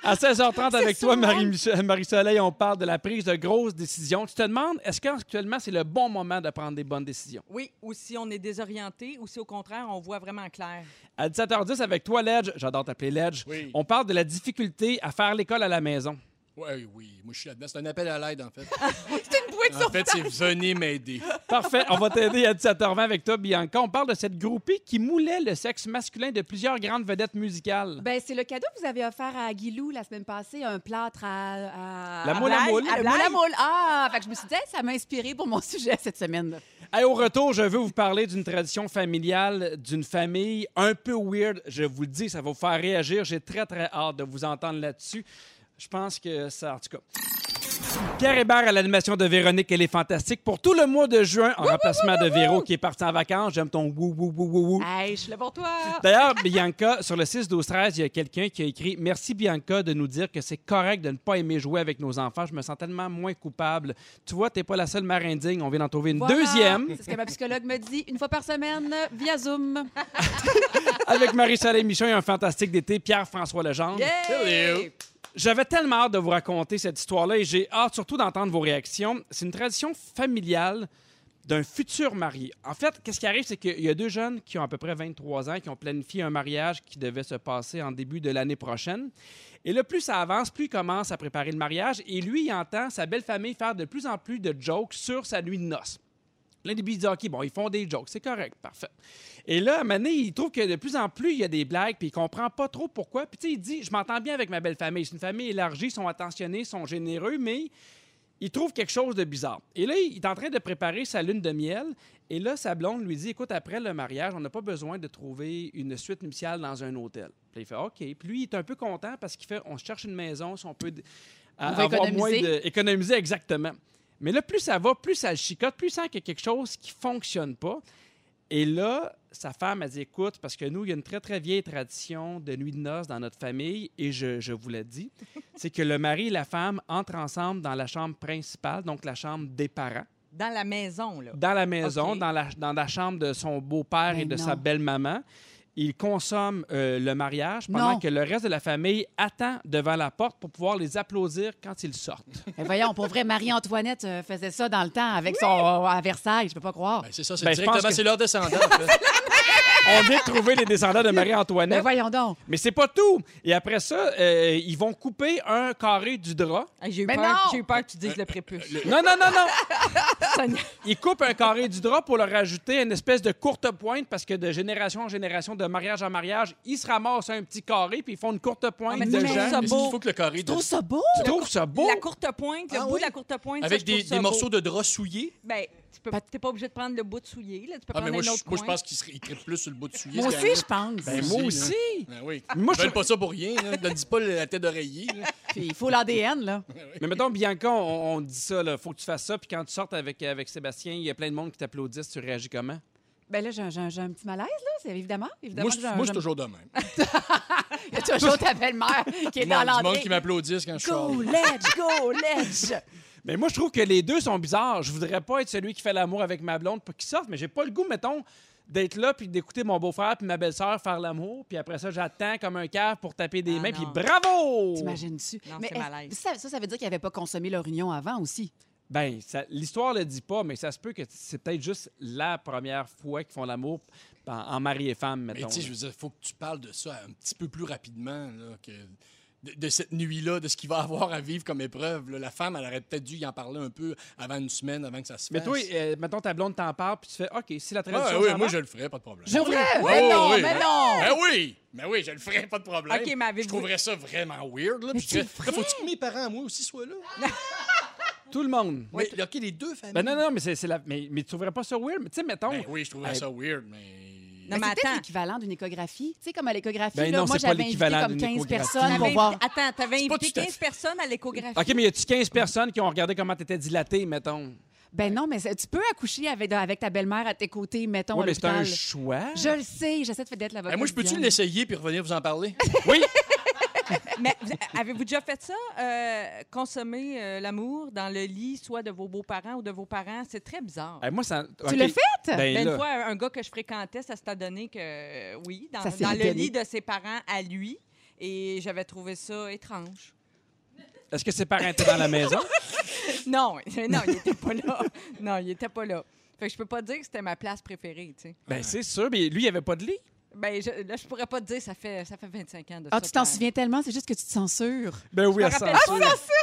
À 16h30 avec toi, Marie-Soleil, on parle de la prise de grosses décisions. Tu te demandes, est-ce qu'actuellement, c'est le bon moment de prendre des bonnes décisions? Oui, ou si on est désorienté, ou si au contraire, on voit vraiment clair. À 17h10 avec toi, Ledge, j'adore t'appeler Ledge, Oui. on parle de la difficulté à faire l'école à la maison. Oui, oui. Moi, je suis là-dedans. C'est un appel à l'aide, en fait. C'est En fait, c'est venez m'aider. Parfait, on va t'aider à 17h20 avec toi, Bianca. On parle de cette groupie qui moulait le sexe masculin de plusieurs grandes vedettes musicales. Ben, c'est le cadeau que vous avez offert à Guilou la semaine passée, un plâtre à... à- La à moule à moule. Le moule à moule. Ah! Fait que je me suis dit, hey, ça m'a inspiré pour mon sujet cette semaine. Hey, au retour, je veux vous parler d'une tradition familiale, d'une famille un peu weird. Je vous le dis, ça va vous faire réagir. J'ai très, très hâte de vous entendre là-dessus. Je pense que ça, en tout cas. Pierre Hébert à l'animation de Véronique, elle est fantastique. Pour tout le mois de juin, en remplacement de Véro qui est parti en vacances, j'aime ton wou wou wou wou wou. Hey, je suis là pour toi! D'ailleurs, Bianca, sur le 6 12 13 il y a quelqu'un qui a écrit Merci Bianca de nous dire que c'est correct de ne pas aimer jouer avec nos enfants. Je me sens tellement moins coupable. Tu vois, t'es pas la seule mère indigne. On vient d'en trouver une Voilà. deuxième C'est ce que ma psychologue me dit une fois par semaine via Zoom. avec Marie-Soleil Michon et un fantastique d'été, Pierre-François Legendre. Yeah! Hello. J'avais tellement hâte de vous raconter cette histoire-là et j'ai hâte surtout d'entendre vos réactions. C'est une tradition familiale d'un futur marié. En fait, qu'est-ce qui arrive, c'est qu'il y a deux jeunes qui ont à peu près 23 ans qui ont planifié un mariage qui devait se passer en début de l'année prochaine. Et là, plus ça avance, plus il commence à préparer le mariage et lui, il entend sa belle famille faire de plus en plus de jokes sur sa nuit de noces. Là, il dit OK, bon, ils font des jokes, c'est correct, parfait. Et là, à un moment donné, il trouve que de plus en plus, il y a des blagues, puis il comprend pas trop pourquoi. Puis, tu sais, il dit Je m'entends bien avec ma belle famille. C'est une famille élargie, ils sont attentionnés, ils sont généreux, mais il trouve quelque chose de bizarre. Et là, il est en train de préparer sa lune de miel. Et là, sa blonde lui dit Écoute, après le mariage, on n'a pas besoin de trouver une suite nuptiale dans un hôtel. Puis il fait OK. Puis lui, il est un peu content parce qu'il fait On cherche une maison, si on peut On avoir moins de. Économiser exactement. Mais là, plus ça va, plus ça le chicote, plus il sent qu'il y a quelque chose qui fonctionne pas. Et là, sa femme a dit Écoute, parce que nous, il y a une très, très vieille tradition de nuit de noces dans notre famille, et je, je vous l'ai dit, c'est que le mari et la femme entrent ensemble dans la chambre principale, donc la chambre des parents, Dans la maison, là. dans la maison, dans, la, dans la chambre de son beau-père et Ben de non. sa belle-maman. Ils consomment euh, le mariage pendant Non. que le reste de la famille attend devant la porte pour pouvoir les applaudir quand ils sortent. Mais voyons, pour vrai, Marie-Antoinette euh, faisait ça dans le temps avec son à Versailles, je peux pas croire. Ben, c'est ça, c'est Ben, je pense directement, que- c'est leur descendant. On vient de trouver les descendants de Mais Marie-Antoinette. voyons donc. Mais c'est pas tout. Et après ça, euh, ils vont couper un carré du drap. Hey, J'ai eu, Mais peur- non! j'ai eu peur que tu dises le prépuce. Non, non, non, non. Seigneur. Ils coupent un carré du drap pour leur rajouter une espèce de courte pointe parce que de génération en génération, de mariage en mariage, ils se ramassent un petit carré puis ils font une courte pointe mais de tu gens. trouves ça Est-ce beau. qu'il faut que le carré Je de- trouve ça beau? Tu trouves ça beau? La courte pointe, le Ah bout oui? de la courte pointe. ça, avec je des, trouve ça des beau. morceaux de drap souillés? Ben, tu peux, t'es pas obligé de prendre le bout de soulier. Là. Tu peux Ah, mais prendre moi, un je, autre moi, je coin. pense qu'il serait- il trippe plus sur le bout de soulier. Moi aussi, je pense. Ben, moi aussi. Ben oui. Moi, je veulent pas ça pour rien. Ne dis pas la tête d'oreiller. il faut l'ADN, là. Mais mettons, Bianca, on, on dit ça, il faut que tu fasses ça. Puis quand tu sortes avec, avec Sébastien, il y a plein de monde qui t'applaudissent. Tu réagis comment? Ben là, j'ai un, j'ai un- j'ai un petit malaise, là. C'est évidemment. évidemment Moi, je suis toujours de même. Il y a toujours ta belle-mère qui est dans monde, du monde l'entrée. qui m'applaudissent quand je sors. Go, let's go, let's. Mais moi, je trouve que les deux sont bizarres. Je voudrais pas être celui qui fait l'amour avec ma blonde pour qu'il sorte, mais j'ai pas le goût, mettons, d'être là puis d'écouter mon beau-frère puis ma belle-sœur faire l'amour. Puis après ça, j'attends comme un cave pour taper des Ah, mains. non. Puis bravo! T'imagines-tu? Non, Mais c'est est-ce- malaise. ça, ça, ça veut dire qu'ils n'avaient pas consommé leur union avant aussi? Ben, l'histoire le dit pas, mais ça se peut que c'est peut-être juste la première fois qu'ils font l'amour en, en mari et femme, Mais mettons. tu sais, je veux dire, il faut que tu parles de ça un petit peu plus rapidement. Là, que de, de cette nuit-là, de ce qu'il va avoir à vivre comme épreuve. là. La femme, elle aurait peut-être dû y en parler un peu avant une semaine, avant que ça se mais fasse. toi, euh, mettons, ta blonde t'en parle, puis tu fais OK, si la Ah, tradition. oui, s'en moi, va- je le ferais, pas de problème. Je. Oh, Mais non, oui. mais non. Ben oui! Ben oui, je le ferais, pas de problème. OK, mais avez-vous- Je trouverais ça vraiment weird. Là, Mais tu faut-tu que mes parents, moi aussi, soient là? Tout le monde. Mais, OK, les deux familles. Ben non, non, mais, c'est, c'est la... mais, mais tu trouverais pas ça weird? Mais tu sais, mettons. Ben oui, je trouverais ça weird, mais... Non, Mais mais c'est peut-être l'équivalent d'une échographie. Tu sais, comme à l'échographie, Ben là, non, moi, c'est pas j'avais invité l'équivalent comme d'une 15 échographie. personnes pour voir. Attends, t'avais invité tout à 15 personnes à l'échographie? OK, mais y a-tu 15 personnes qui ont regardé comment t'étais dilaté, mettons? Ben non, mais tu peux accoucher avec, avec ta belle-mère à tes côtés, mettons, Oui, mais c'est un choix. Je le sais, j'essaie de faire d'être l'avocat. Ben, moi, je peux-tu l'essayer puis revenir vous en parler? Oui! Mais vous- avez-vous déjà fait ça? Euh, consommer euh, l'amour dans le lit, soit de vos beaux-parents ou de vos parents? C'est très bizarre. Eh, moi, ça... Tu OK. l'as fait? Ben, Ben, là, une fois, un gars que je fréquentais, ça s'est donné que, euh, oui, dans, Ça s'est dans le donné. lit de ses parents à lui. Et j'avais trouvé ça étrange. Est-ce que ses parents étaient dans la maison? Non, non, il était pas là. Non, il était pas là. Fait que je peux pas dire que c'était ma place préférée, tu sais. Ben, c'est sûr, mais lui, il avait pas de lit. Ben, je, là, je pourrais pas te dire, ça fait, ça fait 25 ans de Ah, ça. tu t'en souviens tellement, c'est juste que tu te censures. Ben oui, rappelle censure.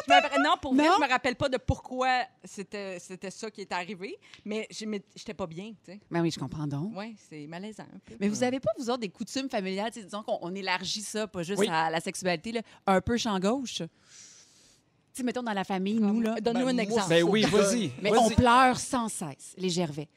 pas. Je me non, pour vrai, Non? je me rappelle pas de pourquoi c'était c'était ça qui est arrivé, mais je j'étais pas bien, tu sais. Ben oui, je comprends donc. Ouais, c'est malaisant un peu. Mais vous avez pas, vous autres, des coutumes familiales? Disons qu'on on élargit ça, pas juste Oui. à la sexualité, là, un peu champ gauche? Tu sais, mettons dans la famille, nous, là. Donne-nous Ben, un moi, exemple. Ben oui, vas-y. Mais on pleure sans cesse, les Gervais.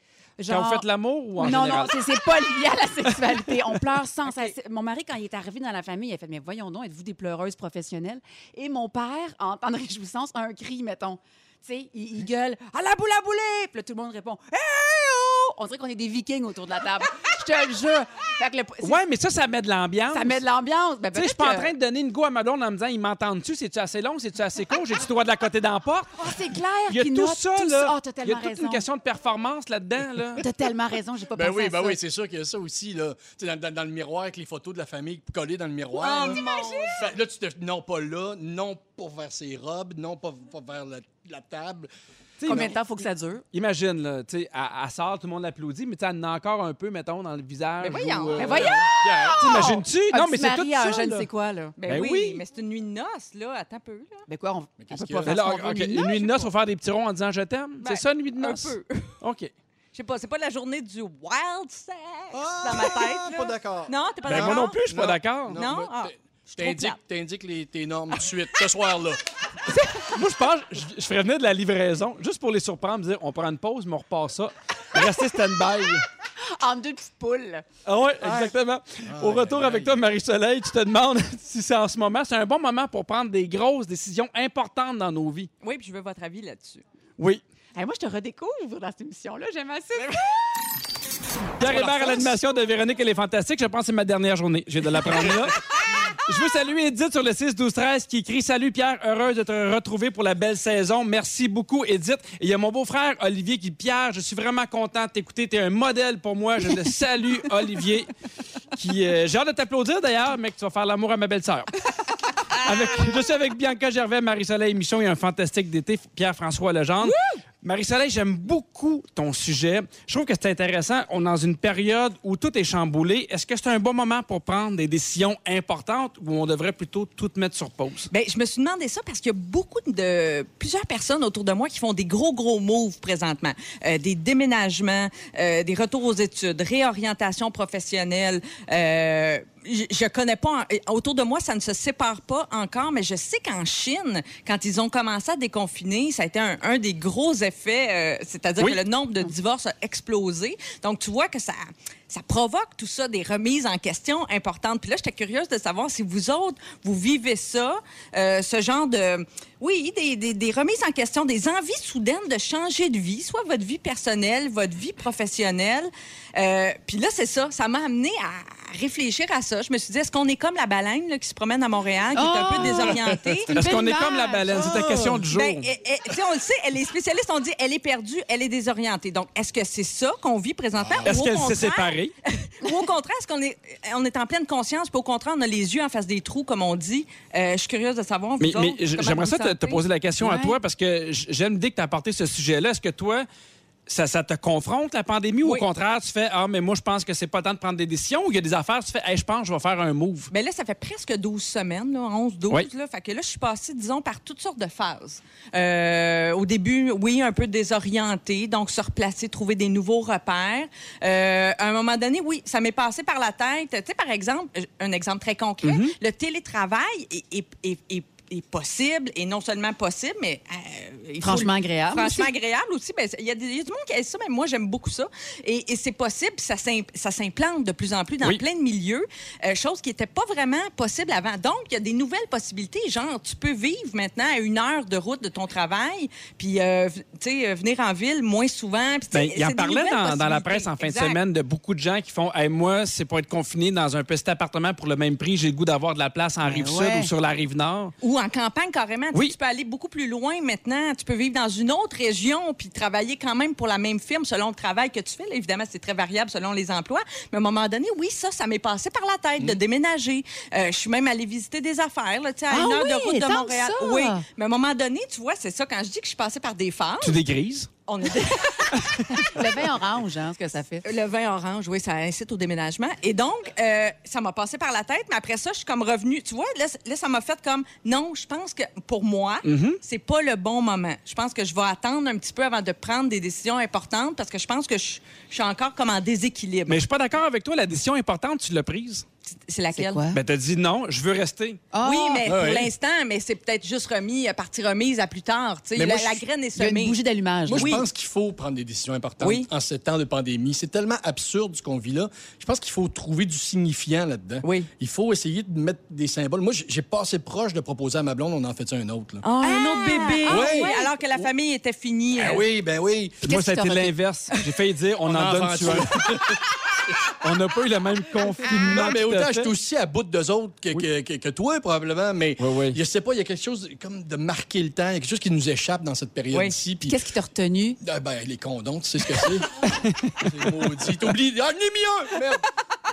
Quand vous faites l'amour ou en non, général? non, c'est- c'est pas lié à la sexualité. On pleure sans cesse. Mon mari, quand il est arrivé dans la famille, il a fait Mais voyons donc, êtes-vous des pleureuses professionnelles? Et mon père, en temps de réjouissance, a un cri, mettons. Tu sais, il, il gueule À la boule à bouler Puis là, tout le monde répond Hé, On dirait qu'on est des vikings autour de la table. Je te le jure. Fait que le- c'est- Ouais, mais ça, ça met de l'ambiance. Ça met de l'ambiance. Ben, Tu sais, je suis pas en train de donner une go à ma blonde en me disant, ils m'entendent-tu? C'est-tu assez long? C'est-tu assez court? J'ai-tu le droit de la côté dans la porte? Oh, c'est clair Il y a tout ça, tout là. Ah, t'as Il y a tellement toute raison. une question de performance là-dedans, là. T'as tellement raison, j'ai pas Ben pensé oui, à ben ça. oui, c'est sûr qu'il y a ça aussi, là. Tu sais, dans, dans- dans le miroir avec les photos de la famille collées dans le miroir. Oh, là. mon Fait- là, tu te. Non, pas là, non pas vers ses robes, non pas, pas vers la, la table. Combien de temps faut que ça dure? Imagine, là, tu sais, elle, elle sort, tout le monde l'applaudit, mais tu sais, elle en a encore un peu, mettons, dans le visage. Mais voyons, ou, euh, mais voyons! T'imagines-tu? Un Non, mais c'est tout ça, un je ne sais quoi, là. Ben, Ben oui, oui. mais c'est une nuit de noces, là. Attends un peu, là. Ben quoi, on, on qu'est-ce peut pas faire Mais là, une nuit de noces, faut faire des petits ronds en disant je t'aime? Ben, c'est ça, une nuit de Un noces? peu. OK. Je sais pas, c'est pas la journée du wild sex Ah, dans ma tête. là. Pas d'accord. Non, t'es pas Ben, d'accord? moi non plus, je suis pas Non. d'accord. Non? mais Ah, t- suis trop T'indiques, plate. t'indiques les, tes normes tout de suite, ce soir-là. Moi, je pense, je, je ferais venir de la livraison, juste pour les surprendre, dire on prend une pause, mais on repart ça. Restez stand-by. En deux petites poules. Ah ouais, exactement. Au retour aïe, avec aïe. toi, Marie-Soleil, tu te demandes si c'est en ce moment, c'est un bon moment pour prendre des grosses décisions importantes dans nos vies. Oui, puis je veux votre avis là-dessus. Oui. Hey, moi, je te redécouvre dans cette émission-là. J'aime assez ça. Pierre Hébert à l'animation de Véronique, elle est fantastique. Je pense que c'est ma dernière journée. J'ai de l'apprendre là. Je veux saluer Edith sur le 6-12-13 qui écrit Salut Pierre, heureuse de te retrouver pour la belle saison. Merci beaucoup, Edith. Et il y a mon beau-frère Olivier qui dit Pierre, je suis vraiment content de t'écouter. Tu es un modèle pour moi. Je te salue, Olivier. Qui, euh, J'ai hâte de t'applaudir d'ailleurs, mais que tu vas faire l'amour à ma belle-sœur. Avec, je suis avec Bianca Gervais, Marie-Soleil Michon et un fantastique d'été, Pierre-François Legendre. Marie-Soleil, j'aime beaucoup ton sujet. Je trouve que c'est intéressant. On est dans une période où tout est chamboulé. Est-ce que c'est un bon moment pour prendre des décisions importantes ou on devrait plutôt tout mettre sur pause? Ben, je me suis demandé ça parce qu'il y a beaucoup de plusieurs personnes autour de moi qui font des gros gros moves présentement, Euh, des déménagements, euh, des retours aux études, réorientation professionnelle. Euh, je, je connais pas autour de moi, ça ne se sépare pas encore, mais je sais qu'en Chine, quand ils ont commencé à déconfiner, ça a été un, un des gros effets, euh, c'est-à-dire Oui. que le nombre de divorces a explosé. Donc tu vois que ça ça provoque tout ça, des remises en question importantes. Puis là, j'étais curieuse de savoir si vous autres, vous vivez ça, euh, ce genre de... Oui, des, des, des remises en question, des envies soudaines de changer de vie, soit votre vie personnelle, votre vie professionnelle. Euh, puis là, c'est ça, ça m'a amené à réfléchir à ça. Je me suis dit, est-ce qu'on est comme la baleine là, qui se promène à Montréal, qui est un peu Oh! désorientée? Est-ce qu'on est comme la baleine? C'est la question du jour. Ben, eh, eh, tu sais, on le sait, les spécialistes ont dit, elle est perdue, elle est désorientée. Donc, est-ce que c'est ça qu'on vit présentement? Est-ce qu'elle s'est contraire- ou au contraire, est-ce qu'on est, on est en pleine conscience, puis au contraire, on a les yeux en face des trous, comme on dit? Euh, je suis curieuse de savoir. vous Mais, mais j'aimerais ça te, poser la question à toi parce que j'aime l'idée que tu as apporté ce sujet-là. Est-ce que toi, ça, ça te confronte, la pandémie, ou au contraire, tu fais Ah, mais moi, je pense que c'est pas temps de prendre des décisions, ou il y a des affaires, tu fais Hey, je pense que je vais faire un move? Ben là, ça fait presque 12 semaines, là, 11, 12. Oui. Là, fait que là, je suis passée, disons, par toutes sortes de phases. Euh, au début, oui, un peu désorientée, donc se replacer, trouver des nouveaux repères. Euh, à un moment donné, oui, ça m'est passé par la tête. Tu sais, par exemple, euh, un exemple très concret, Mm-hmm. le télétravail est, est- est- est- est possible, et non seulement possible, mais euh, faut Franchement le- agréable Franchement aussi. agréable aussi. Ben, Il y, a des- il y a du monde qui aime ça, mais moi, j'aime beaucoup ça. Et, et c'est possible, ça s'im- ça s'implante de plus en plus dans Oui. plein de milieux, euh, chose qui n'était pas vraiment possible avant. Donc, il y a des nouvelles possibilités. Genre, tu peux vivre maintenant à une heure de route de ton travail, puis, euh, v- tu sais, euh, venir en ville moins souvent. sais, Ben, il en parlait dans, dans la presse en fin Exact. de semaine de beaucoup de gens qui font hey, Moi, c'est pour être confiné dans un petit appartement pour le même prix, j'ai le goût d'avoir de la place en rive sud ouais. ou sur la rive nord. Ou en campagne, carrément. Oui. Tu peux aller beaucoup plus loin maintenant. Tu peux vivre dans une autre région puis travailler quand même pour la même firme selon le travail que tu fais. Là, évidemment, c'est très variable selon les emplois. Mais à un moment donné, oui, ça, ça m'est passé par la tête Mm. de déménager. Euh, je suis même allée visiter des affaires, là, à Ah une heure oui, de route de Montréal. Oui. Mais à un moment donné, tu vois, c'est ça, quand je dis que je suis passée par des phases, Tu dégrises? On est Le vin orange, hein, ce que ça fait. Le vin orange, oui, ça incite au déménagement. Et donc, euh, ça m'a passé par la tête, mais après ça, je suis comme revenue. Tu vois, là, ça m'a fait comme non, je pense que pour moi, Mm-hmm. c'est pas le bon moment. Je pense que je vais attendre un petit peu avant de prendre des décisions importantes parce que je pense que je, je suis encore comme en déséquilibre. Mais je suis pas d'accord avec toi, la décision importante, tu l'as prise. C'est laquelle? quoi? Ben, t'as dit non, je veux rester. Ah! Oui, mais pour ouais. l'instant, mais c'est peut-être juste remis, euh, partie remise à plus tard. tu sais. Mais La, moi, la graine est Il y a une semée. bougie d'allumage. Moi, je pense qu'il faut prendre des décisions importantes Oui. en ce temps de pandémie. C'est tellement absurde ce qu'on vit là. Je pense qu'il faut trouver du signifiant là-dedans. Oui. Il faut essayer de mettre des symboles. Moi, j'ai- pas assez proche de proposer à ma blonde, on en fait un autre. Là. Ah, un autre bébé. Ah, Oui. Alors que la famille était finie. Ah euh, oui, ben oui. Moi, ça a été l'inverse. J'ai failli dire, on, On en en donne un. on n'a pas eu le même confinement. Non, mais à autant je suis aussi à bout d'eux autres que, que, que- que toi, probablement. Mais Oui, oui. je sais pas, il y a quelque chose comme de marquer le temps. Il y a quelque chose qui nous échappe dans cette période-ci. Qu'est-ce qui t'a retenu? Ah, ben, les condoms, tu sais ce que c'est? c'est maudit. T'oublies. Ah, j'en ai mis un! Merde!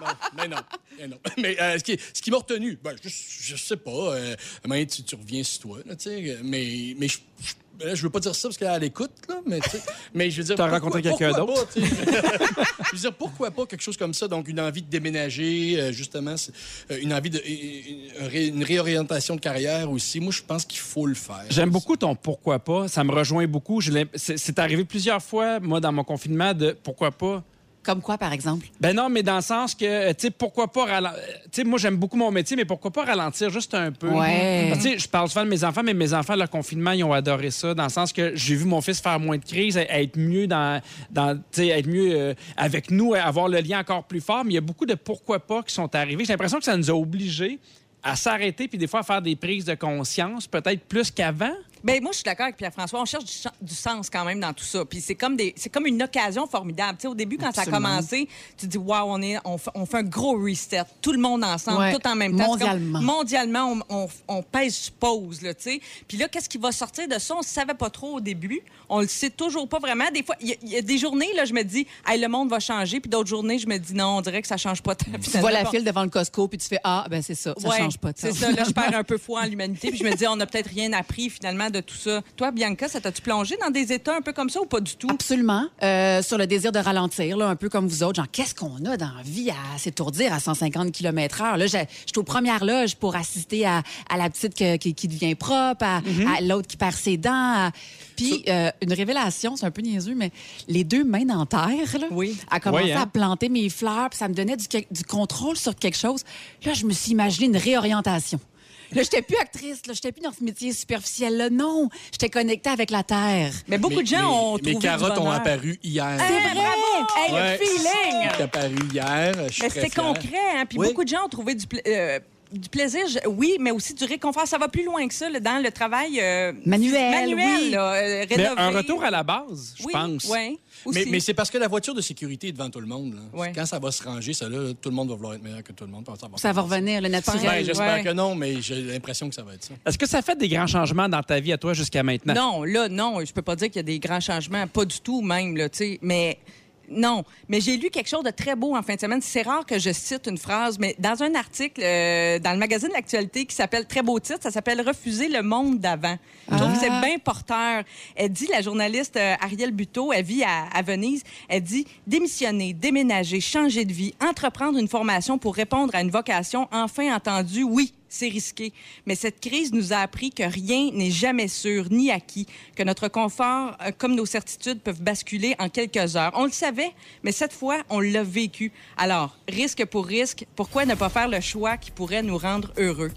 Non, mais non. Mais, non. Mais euh, ce qui, ce qui m'a retenu, ben, je, je sais pas. Euh, mais tu, tu reviens sur toi, là, tu sais. Mais, mais je, je, là, je veux pas dire ça parce qu'elle écoute, là, mais, tu sais, mais je veux dire. T'as rencontré quelqu'un pourquoi d'autre? je veux dire, pourquoi pas quelque chose comme ça? Donc, une envie de déménager, euh, justement, c'est, euh, une envie de. une ré- une réorientation de carrière aussi. Moi, je pense qu'il faut le faire. J'aime beaucoup ton pourquoi pas. Ça me rejoint beaucoup. C'est arrivé plusieurs fois, moi, dans mon confinement, de pourquoi pas. Comme quoi, par exemple? Ben non, mais dans le sens que, euh, tu sais, pourquoi pas ralentir. Tu sais, moi, j'aime beaucoup mon métier, mais pourquoi pas ralentir juste un peu? Ouais. Tu sais, je parle souvent de mes enfants, mais mes enfants, leur confinement, ils ont adoré ça, dans le sens que j'ai vu mon fils faire moins de crises, être mieux dans. dans tu sais, être mieux euh, avec nous, avoir le lien encore plus fort. Mais il y a beaucoup de pourquoi pas qui sont arrivés. J'ai l'impression que ça nous a obligés à s'arrêter puis des fois à faire des prises de conscience, peut-être plus qu'avant. Ben, moi, je suis d'accord avec Pierre-François. On cherche du, sens quand même dans tout ça. Puis c'est comme, des, c'est comme une occasion formidable. Tu sais, au début, quand ça a commencé, tu dis, waouh, on, est, on, fait, on fait un gros reset. Tout le monde ensemble, Ouais. tout en même temps. Comme- Mondialement. mondialement, on, on, on pèse pause, là, tu sais. Puis là, qu'est-ce qui va sortir de ça? On ne savait pas trop au début. On le sait toujours pas vraiment. Des fois, il y a- y, a des journées, là, je me dis, hey, le monde va changer. Puis d'autres journées, je me dis, non, on dirait que ça change pas tant. Tu vois la file devant le Costco, puis tu fais Ah, ben c'est ça, ça Ouais, change pas tant. C'est ça. Là, je perds un peu foi en l'humanité. Puis je me dis, on n'a peut-être rien appris finalement de tout ça. Toi, Bianca, ça t'a-tu plongé dans des états un peu comme ça ou pas du tout? Absolument. Euh, sur le désir de ralentir, là, un peu comme vous autres. Genre, qu'est-ce qu'on a dans la vie à s'étourdir à 150 km/h? Là, j'étais aux premières loges pour assister à, à la petite que- qui, qui devient propre, à, à l'autre qui perd ses dents. à- Puis, euh, une révélation, c'est un peu niaiseux, mais les deux mains dans terre, là, Oui. à commencer Oui, hein? à planter mes fleurs, puis ça me donnait du, du contrôle sur quelque chose. Là, je me suis imaginé une réorientation. Là, j'étais plus actrice, là, j'étais plus dans ce métier superficiel là. Non, j'étais connectée avec la terre. Mais beaucoup Mes- de gens mes- ont Mes trouvé du carottes ont apparu hier. C'est vrai! Hey, Ouais. le feeling! C'est apparu hier. Je suis Mais très c'était concret, hein? Puis Oui. beaucoup de gens ont trouvé du, pla- euh, du plaisir, je- oui, mais aussi du réconfort. Ça va plus loin que ça, là, dans le travail euh, Manuel, manuel oui. là, euh, Mais un retour à la base, je oui, pense. Oui, Mais, c'est parce que la voiture de sécurité est devant tout le monde. là. Ouais. Quand ça va se ranger, ça, là, tout le monde va vouloir être meilleur que tout le monde. Ça va revenir, le Ben, naturel. J'espère Ouais. que non, mais j'ai l'impression que ça va être ça. Est-ce que ça fait des grands changements dans ta vie à toi jusqu'à maintenant? Non, là, non, je peux pas dire qu'il y a des grands changements, pas du tout même, là, tu sais, mais non. Mais j'ai lu quelque chose de très beau en fin de semaine. C'est rare que je cite une phrase, mais dans un article euh, dans le magazine L'Actualité qui s'appelle, très beau titre, ça s'appelle Refuser le monde d'avant. Je trouve que c'est bien porteur. Elle dit, la journaliste euh, Ariel Buteau, elle vit à, à Venise, elle dit démissionner, déménager, changer de vie, entreprendre une formation pour répondre à une vocation enfin entendue, oui, c'est risqué. Mais cette crise nous a appris que rien n'est jamais sûr ni acquis, que notre confort euh, comme nos certitudes peuvent basculer en quelques heures. On le savait, mais cette fois, on l'a vécu. Alors, risque pour risque, pourquoi ne pas faire le choix qui pourrait nous rendre heureux?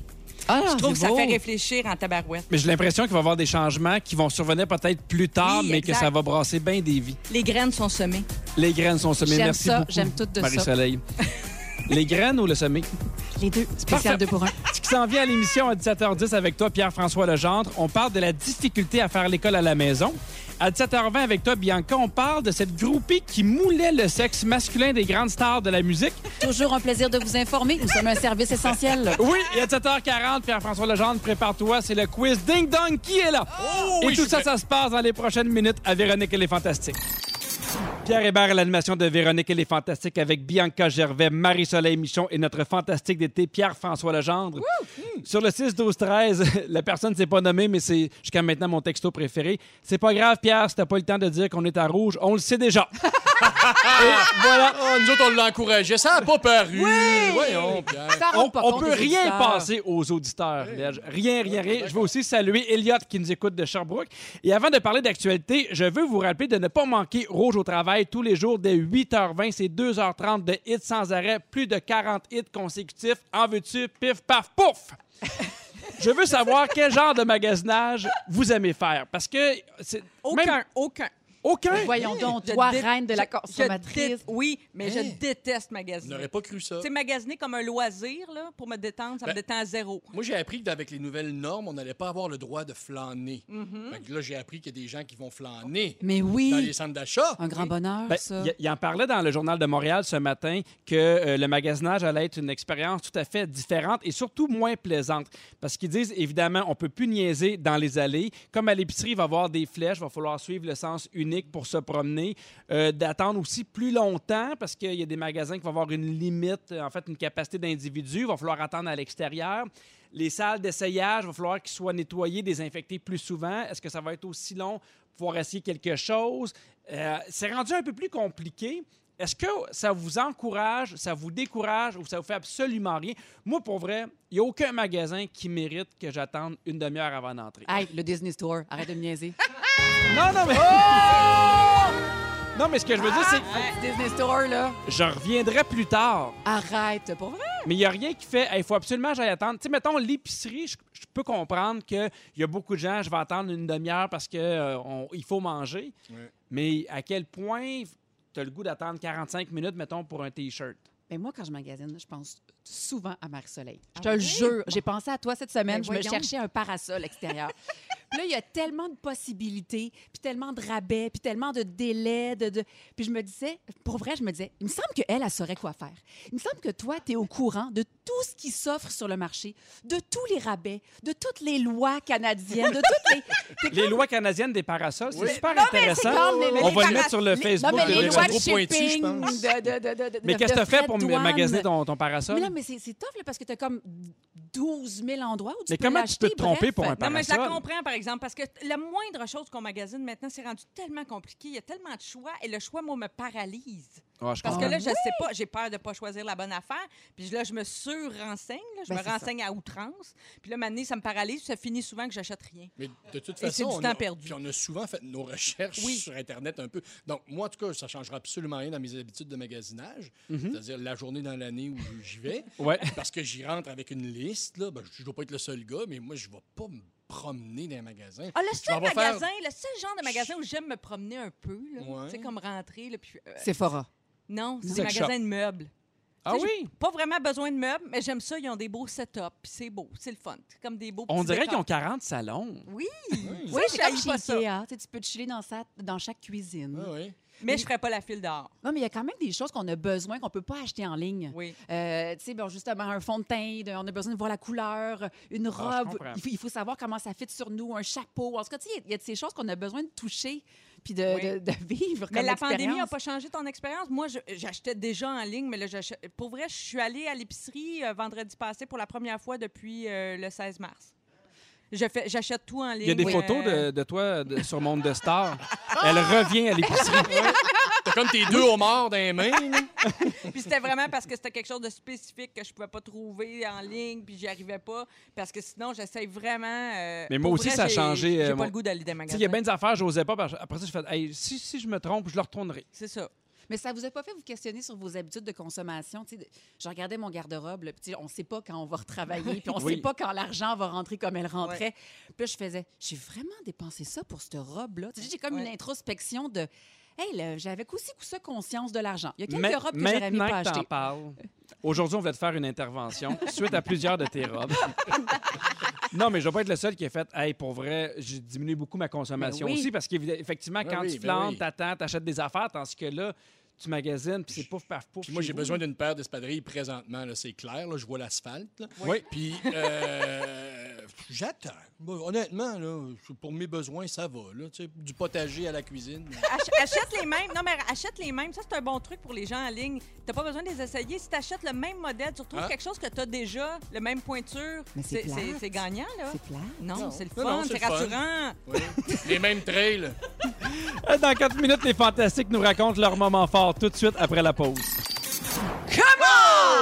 Ah, Je trouve que ça beau. fait réfléchir en tabarouette. Mais j'ai l'impression qu'il va y avoir des changements qui vont survenir peut-être plus tard, Oui, mais que ça va brasser bien des vies. Les graines sont semées. Les graines sont semées. J'aime Merci ça, beaucoup. j'aime tout de ça. Marie-Soleil. Les graines ou le semé? Les deux. Spécial deux pour un. Ce qui s'en vient à l'émission à 17h10 avec toi, Pierre-François Legendre, on parle de la difficulté à faire l'école à la maison. À 17h20 avec toi, Bianca, on parle de cette groupie qui moulait le sexe masculin des grandes stars de la musique. Toujours un plaisir de vous informer. Nous sommes un service essentiel. Oui, et à 7h40, Pierre-François Legendre, prépare-toi, c'est le quiz Ding Dong qui est là? Oh, et oui, tout ça, ça se passe dans les prochaines minutes à Véronique et les Fantastiques. Pierre Hébert à l'animation de Véronique et les Fantastiques avec Bianca Gervais, Marie-Soleil Michon et notre fantastique d'été, Pierre-François Legendre. Sur le 6-12-13, la personne ne s'est pas nommée, mais c'est jusqu'à maintenant mon texto préféré. C'est pas grave, Pierre, si t'as pas le temps de dire qu'on est à rouge, on le sait déjà. voilà. Ah, nous autres, on l'encourageait. Ça n'a pas paru. Voyons, Pierre. On, on peut rien auditeurs. passer aux auditeurs. Rien, rien, rien. Je veux aussi saluer Elliot qui nous écoute de Sherbrooke. Et avant de parler d'actualité, je veux vous rappeler de ne pas manquer Rouge au travail tous les jours dès 8h20. C'est 2h30 de hits sans arrêt. Plus de 40 hits consécutifs. En veux-tu? Pif, paf, pouf! Je veux savoir quel genre de magasinage vous aimez faire. Parce que c'est. Aucun, même- aucun. Aucun? Voyons donc, Je toi, dé- reine de la je- je consommatrice. dé- Oui, mais je Hein? déteste Je magasiner. n'aurais pas cru ça. Tu sais, magasiner comme un loisir, là, pour me détendre, ça me Ben, détend à zéro. Moi, j'ai appris qu'avec les nouvelles normes, on n'allait pas avoir le droit de flâner. Mm-hmm. Fait que là, j'ai appris qu'il y a des gens qui vont flâner Mais dans oui, les centres d'achat. un grand bonheur, Ben, ça. il, il en parlait dans le Journal de Montréal ce matin que euh, le magasinage allait être une expérience tout à fait différente et surtout moins plaisante. Parce qu'ils disent, évidemment, on peut plus niaiser dans les allées. Comme à l'épicerie, il va y avoir des flèches, il va falloir suivre le sens pour se promener. Euh, D'attendre aussi plus longtemps parce qu'il y a des magasins qui vont avoir une limite, en fait, une capacité d'individus. Il va falloir attendre à l'extérieur. Les salles d'essayage, il va falloir qu'ils soient nettoyés, désinfectés plus souvent. Est-ce que ça va être aussi long pour pouvoir essayer quelque chose? Euh, c'est rendu un peu plus compliqué. Est-ce que ça vous encourage, ça vous décourage ou ça vous fait absolument rien? Moi, pour vrai, il n'y a aucun magasin qui mérite que j'attende une demi-heure avant d'entrer. Hey, le Disney Store, arrête de me niaiser. Non, non, mais... Non, mais ce que je veux dire, c'est que Le Disney Store, là, je reviendrai plus tard. arrête, pour vrai? Mais il n'y a rien qui fait, il faut absolument que j'aille attendre. Tu sais, mettons, l'épicerie, je, je peux comprendre qu'il y a beaucoup de gens, je vais attendre une demi-heure parce qu'il faut manger. Mais à quel point tu as le goût d'attendre 45 minutes, mettons, pour un T-shirt? Mais moi, quand je magasine, je pense souvent à Marie-Soleil. Je te Ah le oui? jure. J'ai pensé à toi cette semaine. Ben je me cherchais un parasol extérieur. là, il y a tellement de possibilités, puis tellement de rabais, puis tellement de délais. De, de- Puis je me disais, pour vrai, je me disais, il me semble qu'elle, elle saurait quoi faire. Il me semble que toi, tu es au courant de tout ce qui s'offre sur le marché, de tous les rabais, de toutes les lois canadiennes, de toutes les... Les lois canadiennes des parasols, c'est Oui. super Non, intéressant. les- On les va le mettre sur le Facebook. Non, mais les lois de de, Mais qu'est-ce que tu as fait pour magasiner ton, ton parasol? Mais là, mais c'est c'est tough, là, parce que tu as comme 12 000 endroits où tu Mais peux comment tu peux te tromper bref. pour un Non, mais je la parasol? comprends, par exemple, parce que la moindre chose qu'on magasine maintenant, c'est rendu tellement compliqué. Il y a tellement de choix et le choix, moi, me paralyse. Ah, je Parce que là, je sais pas, j'ai peur de pas choisir la bonne affaire. Puis là, je me sur-renseigne, là, je Ben, me c'est ça. renseigne à outrance. Puis là, maintenant, ça me paralyse, ça finit souvent que j'achète rien. Mais de toute Et c'est façon, du on temps a, perdu. puis on a souvent fait nos recherches Oui. sur Internet un peu. Donc, moi, en tout cas, ça ne changera absolument rien dans mes habitudes de magasinage. Mhm. C'est-à-dire la journée dans l'année où j'y vais. Ouais. Parce que j'y rentre avec une liste. Là. Ben, je ne dois pas être le seul gars, mais moi, je ne vais pas me promener dans un magasin. Ah, le seul magasin, le seul genre de magasin où j'aime me promener un peu, là, Ouais. tu sais, comme rentrer, là, puis... euh, Sephora. Non, c'est des Sex magasins de meubles. Ah oui? Pas vraiment besoin de meubles, mais j'aime ça, ils ont des beaux setups, puis c'est beau, c'est le fun. C'est comme des beaux On dirait qu'ils ont 40 salons. Oui, Oui, oui, c'est je comme chez. Ikea. Tu sais, tu peux te chiller dans, sa- dans chaque cuisine. Ah oui. Mais je ferais pas la file dehors. Non, mais il y a quand même des choses qu'on a besoin qu'on peut pas acheter en ligne. Oui. Euh, tu sais, bon, justement, un fond de teint, on a besoin de voir la couleur, une Ah, robe. il, faut, il faut savoir comment ça fit sur nous, un chapeau. En tout cas, tu sais, il y a- il y, a de ces choses qu'on a besoin de toucher puis de, Oui. de- de vivre Mais comme la pandémie n'a pas changé ton expérience. Moi, j'achetais déjà en ligne, mais là, j'achète- pour vrai, je suis allée à l'épicerie euh, vendredi passé pour la première fois depuis euh, le 16 mars. Je fais- J'achète tout en ligne. Il y a des oui. photos Euh, de, de toi de- sur Monde de Star. Elle revient à l'épicerie. T'as comme tes deux homards dans les mains. là. Puis c'était vraiment parce que c'était quelque chose de spécifique que je pouvais pas trouver en ligne, puis j'y arrivais pas. Parce que sinon, j'essaye vraiment. euh, Mais moi pour aussi, vrai, ça a j'ai- changé, J'ai euh, pas mon- le goût d'aller Tu sais, magasins. il y a bien des affaires, je n'osais pas. parce que Après ça, je fais, hey, si, si je me trompe, je le retournerai. C'est ça. Mais ça vous a pas fait vous questionner sur vos habitudes de consommation? Tu sais, de- je regardais mon garde-robe, là, puis tu sais, on ne sait pas quand on va retravailler, puis on ne Oui. sait pas quand l'argent va rentrer comme elle rentrait. Puis là, je faisais, j'ai vraiment dépensé ça pour cette robe-là. Tu sais, J'ai comme Ouais. une introspection de, hey, là, j'avais aussi ça conscience de l'argent. Il y a quelques robes que j'aurais mis Maintenant pas acheter. parles, aujourd'hui, on va te faire une intervention suite à plusieurs de tes robes. non, mais je ne vais pas être le seul qui a fait Hey, pour vrai, j'ai diminué beaucoup ma consommation Ben oui. aussi parce qu'effectivement, Ben quand oui, tu ben flantes, oui. t'attends, t'achètes des affaires, tandis que là, tu magasines, puis c'est pouf, paf, pouf. Puis moi, j'ai besoin d'une paire d'espadrilles présentement. là, C'est clair. Là, je vois l'asphalte. Oui. Puis, euh, J'attends. Bon, honnêtement, là, pour mes besoins, ça va. Là, tu sais, du potager à la cuisine. Ach- achète les mêmes. Non, mais achète les mêmes. Ça, c'est un bon truc pour les gens en ligne. T'as pas besoin de les essayer. Si t'achètes le même modèle, tu retrouves Hein? quelque chose que t'as déjà, le même pointure. Mais c'est gagnant, là. C'est plat. Non, Non. c'est le fun, c'est rassurant. Oui. Les mêmes trails. Dans 4 minutes, les Fantastiques nous racontent leur moment fort tout de suite après la pause.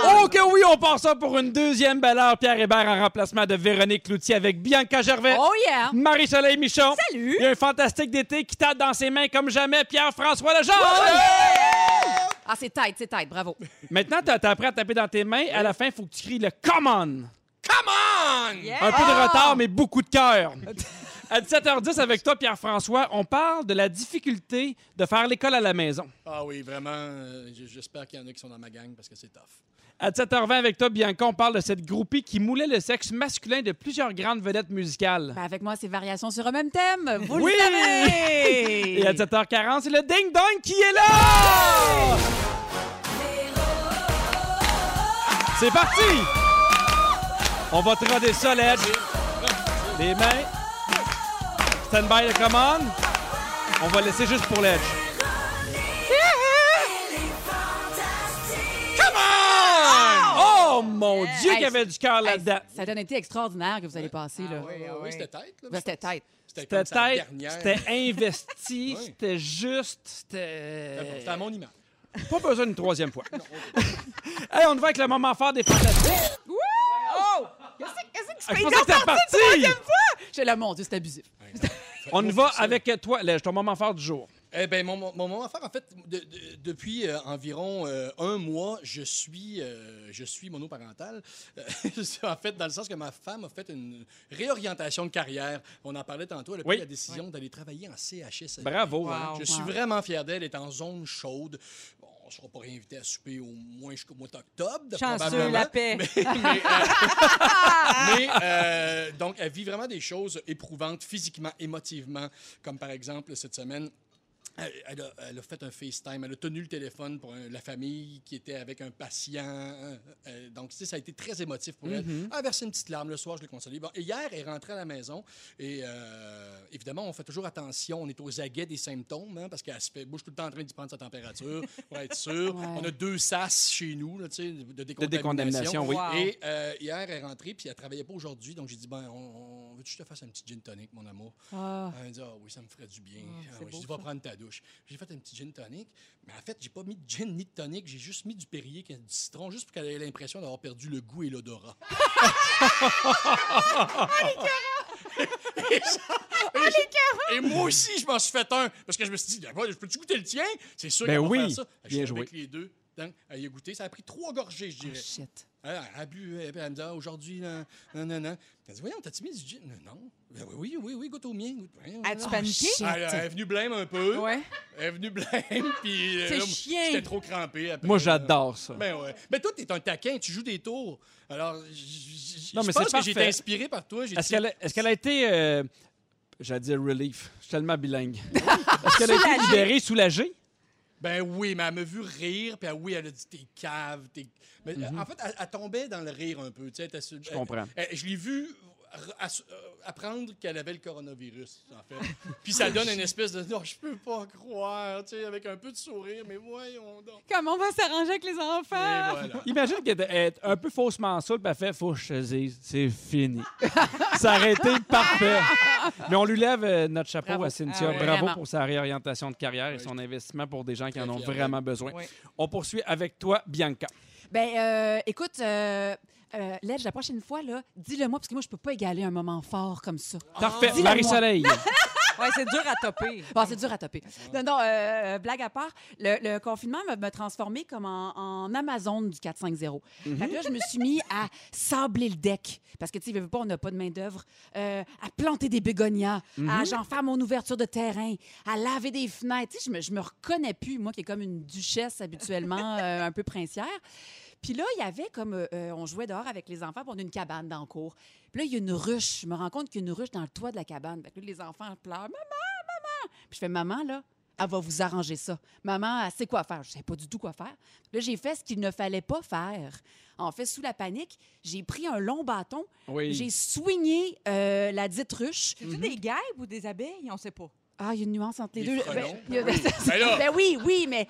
Oh que oui, on part ça pour une deuxième belle heure. Pierre Hébert en remplacement de Véronique Cloutier avec Bianca Gervais. Oh yeah! Marie-Soleil Michon. Salut! Il y a un fantastique d'été qui tape dans ses mains comme jamais, Pierre-François Lejeune. Ah, c'est tête, c'est tête, bravo. Maintenant, t'as t'as appris à taper dans tes mains. À la fin, il faut que tu cries le « Come on Come on! Yeah. Un peu de retard, mais beaucoup de cœur. À 17h10, avec toi, Pierre-François, on parle de la difficulté de faire l'école à la maison. Ah oui, vraiment. euh, J'espère qu'il y en a qui sont dans ma gang parce que c'est tough. À 17h20, avec toi, Bianca, on parle de cette groupie qui moulait le sexe masculin de plusieurs grandes vedettes musicales. Ben, avec moi, c'est variations sur un même thème. Vous Oui! le savez! Et à 17h40, c'est le Ding Dong qui est là! C'est parti! On va troder ça, Ledge. Les mains. Stand by the commande. On va laisser juste pour Ledge. Oh mon Dieu, qu'il y avait du cœur Hey, là-dedans. ça a un été extraordinaire que vous allez passer, là. Oui, ah oui, oui. c'était tête. Là, Ben, C'était tête. C'était C'était comme sa tête, dernière. c'était investi, Oui. c'était juste, C'était à mon image. Pas besoin d'une troisième fois. hey, on y va avec le moment fort des fantastiques. Oh! Qu'est-ce que Ah, Je pensais que c'était reparti! J'ai le mon Dieu, c'est abusif. On y va avec toi, Lège, ton moment fort du jour. Eh ben, mon, mon, mon moment fort, en fait, de- de- depuis euh, environ euh, un mois, je suis, euh, je suis monoparental. Euh, en fait, dans le sens que ma femme a fait une réorientation de carrière. On en parlait tantôt. Elle a pris Oui. la décision d'aller travailler en CHS. Bravo. Wow. hein. Je suis vraiment fier d'elle. Elle est en zone chaude. Ne sera pas réinvité à souper au moins jusqu'au mois d'octobre. Chanceux, la paix. Mais, mais, euh, mais, euh, donc, elle vit vraiment des choses éprouvantes physiquement, émotivement, comme par exemple cette semaine. Elle, elle a, elle a fait un FaceTime, elle a tenu le téléphone pour un- la famille qui était avec un patient. euh, euh, donc, tu sais, ça a été très émotif pour elle. Elle a versé une petite larme le soir, je l'ai consolée. Bon, et hier, elle est rentrée à la maison et euh, évidemment, on fait toujours attention. On est aux aguets des symptômes hein, parce qu'elle se fait bouge tout le temps en train d'y prendre sa température pour être sûr. Ouais. On a deux sas chez nous là, tu sais, de décontamination. décontamination, oui. Wow. Et euh, hier, elle est rentrée, puis elle travaillait pas aujourd'hui. Donc, j'ai dit, ben, on, on veut que je te fasse un petit gin tonic, mon amour? Ah. Elle m'a dit, ah oui, ça me ferait du bien. Ah, Ah c'est oui. beau, J'ai dit, va prendre ta douche. J'ai fait un petit gin tonic, mais en fait, j'ai pas mis de gin ni de tonic, j'ai juste mis du Perrier qui a du citron, juste pour qu'elle ait l'impression d'avoir perdu le goût et l'odorat. Et ça- et, et moi aussi, je m'en suis fait un. Parce que je me suis dit, je peux-tu goûter le tien? C'est sûr Ben va oui. faire ça. Bien joué. avec les deux. Donc, elle y a goûté. Ça a pris trois gorgées, je Oh, dirais. shit. Elle, elle a bu, elle, elle me dit, Ah, aujourd'hui, non, non, non, non. Elle dit, voyons, t'as-tu mis du gin? Non. Ben oui, oui, oui, goûte au mien. As-tu paniqué? shit. Elle, elle est venue blême un peu. Ouais. Elle est venue blême, puis... euh, C'est chien. J'étais trop crampé après. Moi, j'adore ça. Ben ouais. Mais toi, t'es un taquin, tu joues des tours. Alors, je mais pense que j'ai été inspiré par toi. Est-ce dit, qu'elle a, est-ce qu'elle a été, euh, j'allais dire relief, je suis tellement bilingue. Est-ce qu'elle a été libérée, soulagée? Ben oui, mais elle m'a vu rire, puis elle- oui, elle a dit t'es cave, t'es. Mais euh, en fait, elle, elle tombait dans le rire un peu, tu sais. elle Mhm. Je elle- comprends. elle- je l'ai vu apprendre qu'elle avait le coronavirus, en fait. puis ça donne une espèce de non, je peux pas croire, tu sais, avec un peu de sourire, mais voyons donc. Comment on va s'arranger avec les enfants? voilà. Imagine qu'elle est un peu faussement saoule, puis elle fait Faut que je te dise, c'est fini. ça aurait été parfait. Mais on lui lève euh, notre chapeau Bravo. à Cynthia. Ah. Bravo Vraiment. pour sa réorientation de carrière et son investissement pour des gens qui en ont vraiment besoin. Oui. On poursuit avec toi, Bianca. Ben, euh, écoute, euh, euh, Ledge, la prochaine fois, là, dis-le-moi, parce que moi, je peux pas égaler un moment fort comme ça. Parfait. Dis-le-moi. Marie-Soleil. Ouais, c'est dur à topper. Bon, c'est dur à topper. Non, non, euh, blague à part, le, le confinement m'a- transformé comme en, en Amazon du 450. Fait que là, je me suis mis à sabler le deck. Parce que, tu sais, pas, on n'a pas de main-d'œuvre. Euh, à planter des bégonias, à j'en faire mon ouverture de terrain, à laver des fenêtres. Tu sais, je me, je me reconnais plus, moi, qui est comme une duchesse habituellement, euh, un peu princière. Puis là, il y avait comme. euh, euh, on jouait dehors avec les enfants, puis on a une cabane dans le cours. Puis là, il y a une ruche. Je me rends compte qu'il y a une ruche dans le toit de la cabane. Fait que là, les enfants pleurent Maman, maman. Puis je fais Maman, là, elle va vous arranger ça. Maman, elle sait quoi faire. Je sais pas du tout quoi faire. Là, j'ai fait ce qu'il ne fallait pas faire. En fait, sous la panique, j'ai pris un long bâton, Oui. j'ai swingé euh, la dite ruche. C'est-tu des guêpes ou des abeilles? On sait pas. Ah, il y a une nuance entre les deux. frelons. il y a- Ben là. Ben oui, oui, mais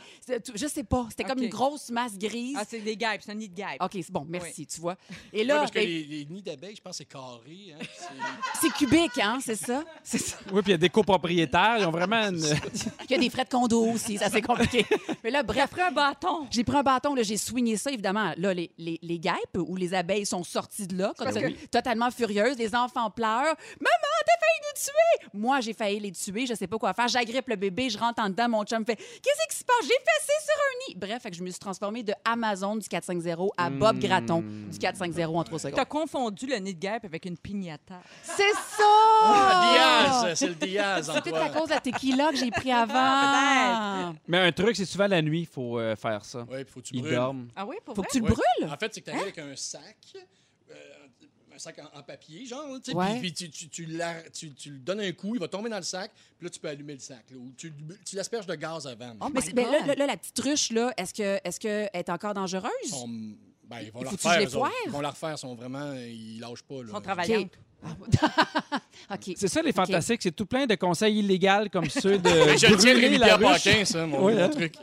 je sais pas. C'était comme une grosse masse grise. Ah, c'est des guêpes, c'est un nid de guêpes. OK, c'est bon, merci, tu vois. Et là, parce que ben, les, les nids d'abeilles, je pense que c'est carré. Hein, c'est- cubique, hein, c'est ça? Oui, puis il y a des copropriétaires. Ils ont vraiment une. Il y a des frais de condo aussi, ça c'est compliqué. Mais là, bref, Après un bâton. j'ai pris un bâton, là, j'ai swingé ça, évidemment. Là, les, les, les guêpes ou les abeilles sont sorties de là, comme ça, totalement furieuses. Les enfants pleurent. Maman, t'as failli nous tuer! Moi, j'ai failli les tuer, je sais pas quoi faire. J'agrippe le bébé, je rentre en dedans, mon chum fait Qu'est-ce qui se passe? J'ai fessé sur un nid! Bref, fait que je me suis transformée de Amazon du 450 à Bob Gratton du 450 en trois secondes. T'as confondu le nid de guêpe avec une pignata. C'est ça! Diaz! C'est le Diaz, C'est peut-être à cause de la tequila que j'ai pris avant. Mais un truc, c'est souvent la nuit, il faut euh, faire ça. Oui, puis faut que tu Ils brûles. dorment. Ah oui, pour Faut vrai? que tu le Ouais. brûles? En fait, c'est que tu arrives avec un sac, sac en, en papier, genre, tu sais, Ouais. puis, puis tu, tu, tu, la- tu- tu lui donnes un coup, il va tomber dans le sac, puis là, tu peux allumer le sac. là, ou tu tu l'asperges de gaz avant. Oh Mais, là, là, là, la petite ruche, là, est-ce que est-ce que elle est encore dangereuse? Ben, ils vont Il la refaire. Ils vont la refaire, ils sont vraiment. Ils lâchent pas. Là. Ils sont travaillantes. OK. C'est ça, les fantastiques. C'est tout plein de conseils illégaux comme ceux de. Mais je brûler la. Paquin, ça, mon, Oui, hein? truc.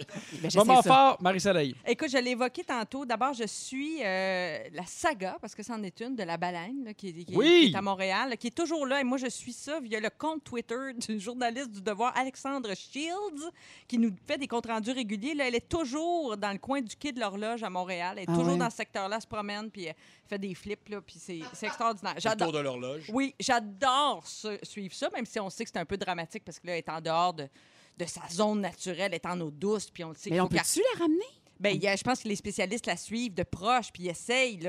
Ben, je Moment ça. fort, Marie-Soleil. Écoute, je l'ai évoqué tantôt. D'abord, je suis euh, la saga, parce que c'en est une, de la baleine, là, qui, est- qui est- Oui! qui est à Montréal, là, qui est toujours là. Et moi, je suis ça via le compte Twitter du journaliste du Devoir, Alexandre Shields, qui nous fait des comptes rendus réguliers. Là, elle est toujours dans le coin du quai de l'horloge à Montréal. Elle est Ah toujours ouais? dans ce secteur-là, elle se promène, puis elle fait des flips, là, puis c'est extraordinaire. J'adore. de l'horloge. Oui, j'adore su- suivre ça, même si on sait que c'est un peu dramatique parce que là, elle est en dehors de, de sa zone naturelle, elle est en eau douce, puis on le sait Mais on peut-tu la ramener? ben, il y a- je pense que les spécialistes la suivent de proche, puis ils essayent.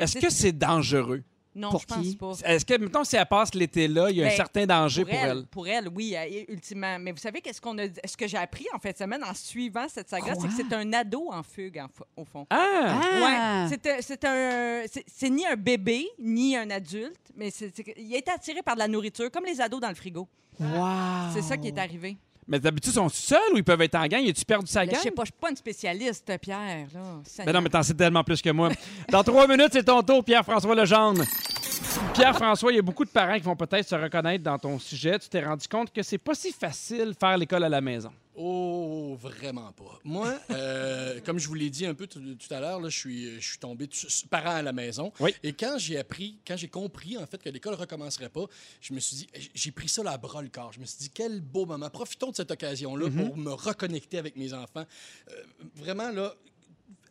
Est-ce que c'est dangereux? Non, Pour je pense qui? pas. Est-ce que, mettons, si elle passe l'été là, il y a un Ben, certain danger Pour pour elle, elle? pour elle, oui, ultimement. Mais vous savez qu'est-ce qu'on a, ce que j'ai appris en fin de semaine en suivant cette saga, c'est que c'est un ado en fugue, en au fond. Ah! Ah! Ouais, c'est un- c'est un, c'est- c'est ni un bébé ni un adulte, mais c'est- il a été attiré par de la nourriture, comme les ados dans le frigo. Wow! C'est ça qui est arrivé. Mais d'habitude, ils sont seuls ou ils peuvent être en gang? Y a-tu perdu sa gang? Je sais pas, je suis pas une spécialiste, Pierre. Là. Ben non, mais t'en sais tellement plus que moi. Dans trois minutes, c'est ton tour, Pierre-François Legendre. Pierre-François, il y a beaucoup de parents qui vont peut-être se reconnaître dans ton sujet. Tu t'es rendu compte que c'est pas si facile faire l'école à la maison. Oh, vraiment pas. Moi, euh, comme je vous l'ai dit un peu tout, tout à l'heure, je suis, je suis tombé parent à la maison. Oui. Et quand j'ai appris, quand j'ai compris en fait que l'école recommencerait pas, je me suis dit, j'ai pris ça à bras le corps. Je me suis dit, quel beau moment. Profitons de cette occasion-là pour me reconnecter avec mes enfants. Euh, vraiment, là,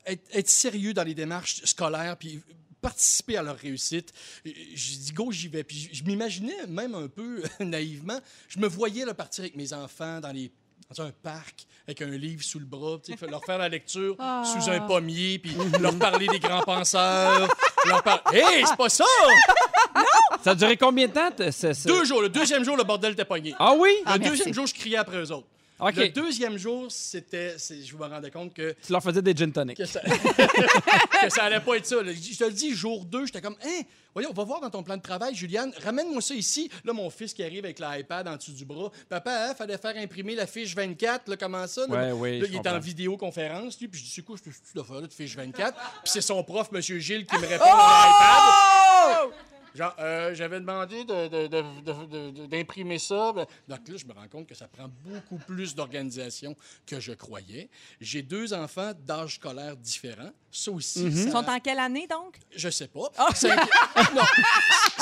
être, être sérieux dans les démarches scolaires, puis participer à leur réussite. J'ai dit, go, j'y vais. Puis je, je m'imaginais même un peu naïvement, je me voyais là, partir avec mes enfants dans les dans un parc avec un livre sous le bras, tu sais, leur faire la lecture sous un pommier, puis leur parler des grands penseurs. leur par... Hey, c'est pas ça! Ça a duré combien de temps? t- ce- ce- Deux jours. Le deuxième jour, le bordel était pogné. Ah oui? Le Ah, merci. deuxième jour, je criais après eux autres. Le deuxième jour, c'était. Je me rendais compte que Tu leur faisais des gin tonic. que ça, que ça allait pas être ça. là. Je te le dis, jour 2, j'étais comme, hein, voyons, on va voir dans ton plan de travail, Juliane, ramène-moi ça ici. Là, mon fils qui arrive avec l'iPad en dessous du bras. Papa, il fallait faire imprimer la fiche 24, là, comment ça? Là, Ouais, oui, Là, il est comprends. en vidéoconférence, lui, puis je dis, c'est quoi cette cette affaire-là de fiche 24? Puis c'est son prof, M. Gilles, qui me répond à l'iPad. Genre, euh, j'avais demandé de- de- de- de- de- d'imprimer ça. Donc là, je me rends compte que ça prend beaucoup plus d'organisation que je croyais. J'ai deux enfants d'âge scolaire différents. Ça aussi, ça- Ils sont en quelle année, donc? je sais pas. Cinqui- non.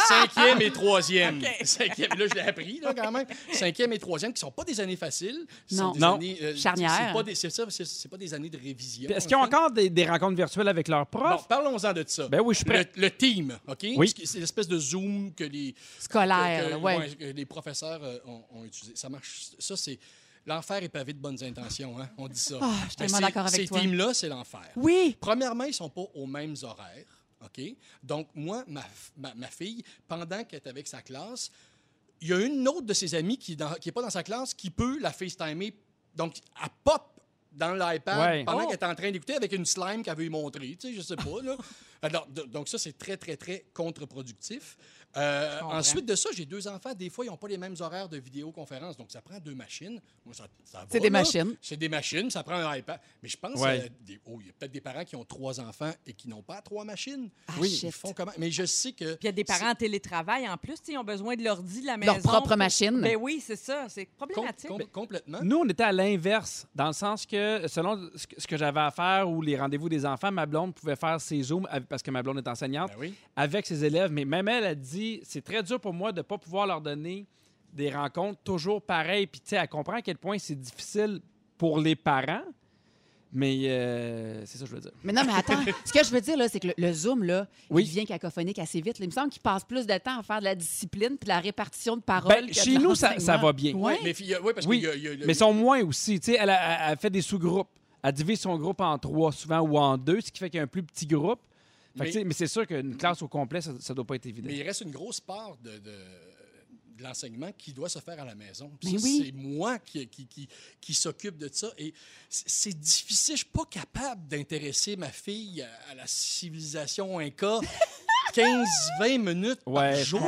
Cinquième et troisième. Cinquième, là, je l'ai appris, là, quand même. Cinquième et troisième, qui sont pas des années faciles. Non. des Non. années, euh, Charnières. C'est pas, des- c'est ça, c'est- c'est pas des années de révision. Est-ce qu'ils ont encore des, des rencontres virtuelles avec leurs Bon, profs? parlons-en de ça. Ben oui, je suis prêt. Le, le team, OK? Oui. C'est l'espèce de Zoom que les, Scolaire, que- que- ouais. ouais, que les professeurs euh, ont, ont utilisé. Ça marche. Ça, c'est. L'enfer est pavé de bonnes intentions, hein? On dit ça. Ah, je suis tellement ces- d'accord avec ces toi. teams-là, c'est l'enfer. Oui! Premièrement, ils ne sont pas aux mêmes horaires. OK? Donc, moi, ma, ma fille, pendant qu'elle est avec sa classe, il y a une autre de ses amies qui n'est pas dans sa classe qui peut la FaceTimer. Donc, elle pop dans l'iPad Ouais. pendant Oh. qu'elle est en train d'écouter avec une slime qu'elle veut lui montrer. Tu sais, je sais pas, là. Alors, donc ça, c'est très, très, très contre-productif. Euh, ensuite de ça, j'ai deux enfants. Des fois, ils n'ont pas les mêmes horaires de vidéoconférence. Donc, ça prend deux machines. Moi, ça, ça va, C'est des là. machines. C'est des machines. Ça prend un iPad. Mais je pense Ouais. euh, des- oh, il y a peut-être des parents qui ont trois enfants et qui n'ont pas trois machines. Ah, oui, shit. ils font comment? Mais je sais que... Puis il y a des parents en télétravail en plus, ils ont besoin de l'ordi de la maison. Leur propre machine. Ben oui, c'est ça. C'est Com- problématique. com- complètement. Nous, on était à l'inverse, dans le sens que, selon ce que, j'avais à faire ou les rendez-vous des enfants, ma blonde pouvait faire ses Zooms, avec- parce que ma blonde est enseignante, Ben oui. avec ses élèves. Mais même elle a dit c'est très dur pour moi de ne pas pouvoir leur donner des rencontres toujours pareilles. Puis, tu sais, elle comprend à quel point c'est difficile pour les parents. Mais euh, c'est ça que je veux dire. Mais non, mais attends. ce que je veux dire, là, c'est que le, le Zoom, là, Oui. il devient cacophonique assez vite. là. Il me semble qu'il passe plus de temps à faire de la discipline puis de la répartition de paroles. Ben, que chez de nous, ça, ça va bien. Mais, oui, parce Oui, qu'il y a- il y a le- Mais ils sont moins aussi. Tu sais, elle, a- elle- elle fait des sous-groupes. Elle divise son groupe en trois souvent ou en deux, ce qui fait qu'il y a un plus petit groupe. Fait Mais- mais c'est sûr qu'une classe au complet, ça ne doit pas être évident. Mais il reste une grosse part de, de- de l'enseignement qui doit se faire à la maison. Puis Mais ça, oui. C'est moi qui, qui, qui, qui s'occupe de ça. Et c'est- difficile. Je suis pas capable d'intéresser ma fille à, à la civilisation inca 15-20 minutes Ouais, par jour.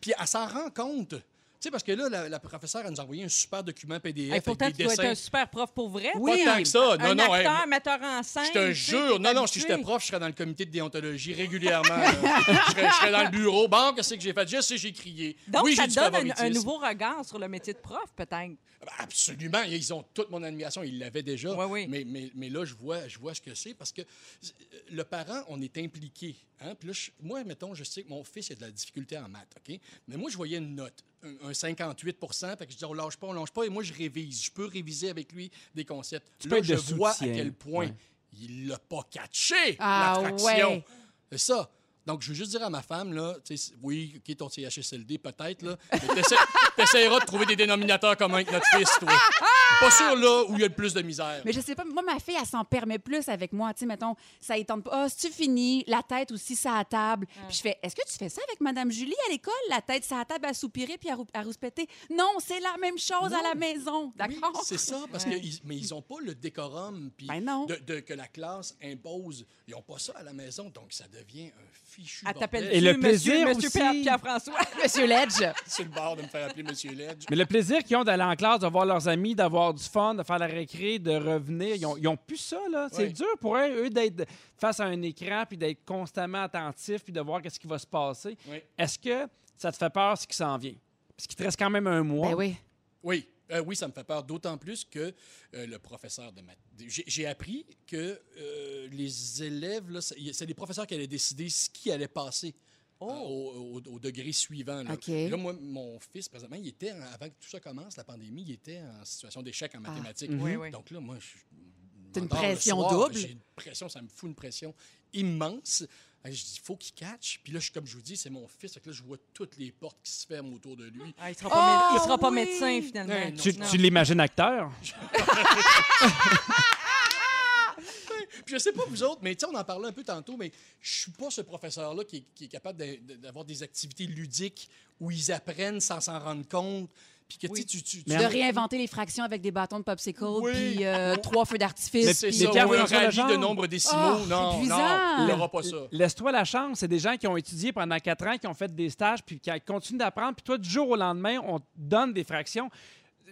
Puis elle s'en rend compte. Tu sais, parce que là, la, la professeure, elle nous a envoyé un super document PDF Hey, pourtant, avec tu des dois être dessins. un super prof pour vrai. Pas tant que ça. un Non, non, hey, acteur, metteur en scène. Je te jure, non, non, si j'étais prof, je serais dans le comité de déontologie régulièrement. là. je, serais, je serais dans le bureau. Bon, qu'est-ce que j'ai fait? Je sais, j'ai crié. Donc, oui, ça j'ai te donne un, nouveau regard sur le métier de prof, peut-être. Absolument. Ils ont toute mon admiration. Ils l'avaient déjà. Oui, oui. Mais, mais, mais là, je vois, je vois ce que c'est parce que euh, le parent, on est impliqué. Hein? Puis là, je- moi, mettons, je sais que mon fils a de la difficulté en maths, OK? Mais moi, je voyais une note, un, un 58% Fait que je dis, on lâche pas, on lâche pas. Et moi, je révise. Je peux réviser avec lui des concepts. Tu là, je de vois à quel point Ouais. il l'a pas catché, Ah, la fraction. ouais. C'est ça. Donc, je veux juste dire à ma femme, là, tu sais, oui, OK, ton CHSLD, peut-être, là, mais t'essa- t'essaieras de trouver des dénominateurs communs avec notre fils, toi. Pas sûr, là, où il y a le plus de misère. Mais je sais pas, moi, ma fille, elle s'en permet plus avec moi. Tu sais, mettons, ça étend pas. Ah, si tu finis, la tête aussi, ça à table. Puis je fais, est-ce que tu fais ça avec Madame Julie à l'école? La tête, ça à table, à soupirer puis à, rou- à rouspéter? Non, c'est la même chose à la maison. Oui, D'accord? c'est ça, parce que ils- mais ils n'ont pas le décorum puis Ben non. de, de- que la classe impose. Ils n'ont pas ça à la maison, donc ça devient un fichu. Elle t'appelle bordel. Et le plaisir Monsieur aussi. Pierre- Pierre-François. Monsieur Ledge. sur le bord de me faire appeler Monsieur Ledge. Mais le plaisir qu'ils ont d'aller en classe, de voir leurs amis, d'avoir du fun, de faire la récré, de revenir, ils ont, ils ont plus ça, là. C'est Oui. dur pour eux, eux, d'être face à un écran, puis d'être constamment attentifs, puis de voir qu'est-ce qui va se passer. Oui. Est-ce que ça te fait peur ce qui s'en vient? Parce qu'il te reste quand même un mois. Ben oui. Oui, euh, oui, ça me fait peur, d'autant plus que euh, le professeur de maths. J'ai appris que euh, les élèves, là, c'est les professeurs qui allaient décider ce qui allait passer. Oh. euh, au, au- au degré suivant. Là. OK. Là, moi, mon fils, présentement, il était, en- avant que tout ça commence, la pandémie, il était en situation d'échec en mathématiques. Oui, oui. Donc là, moi, je. Une pression soir, double. J'ai une pression, ça me fout une pression immense. Je dis, il faut qu'il catch. Puis là, je- comme je vous dis, c'est mon fils. Fait que là, je vois toutes les portes qui se ferment autour de lui. Ah, il sera pas, mé- il sera pas oui. médecin, finalement. Non. Tu, l'imagines acteur? Puis je sais pas vous autres, mais tu sais, on en parlait un peu tantôt, mais je suis pas ce professeur-là qui, est- qui est capable d'avoir des activités ludiques où ils apprennent sans s'en rendre compte. Puis que tu tu, tu, tu- De réinventer les fractions avec des bâtons de popsicle Oui. puis euh, trois feux d'artifice. puis- ça, Pierre un rallye de nombre décimaux. Ah, non, non, il pas ça. Laisse-toi la chance. C'est des gens qui ont étudié pendant quatre ans, qui ont fait des stages, puis qui continuent d'apprendre. Puis toi, du jour au lendemain, on te donne des fractions.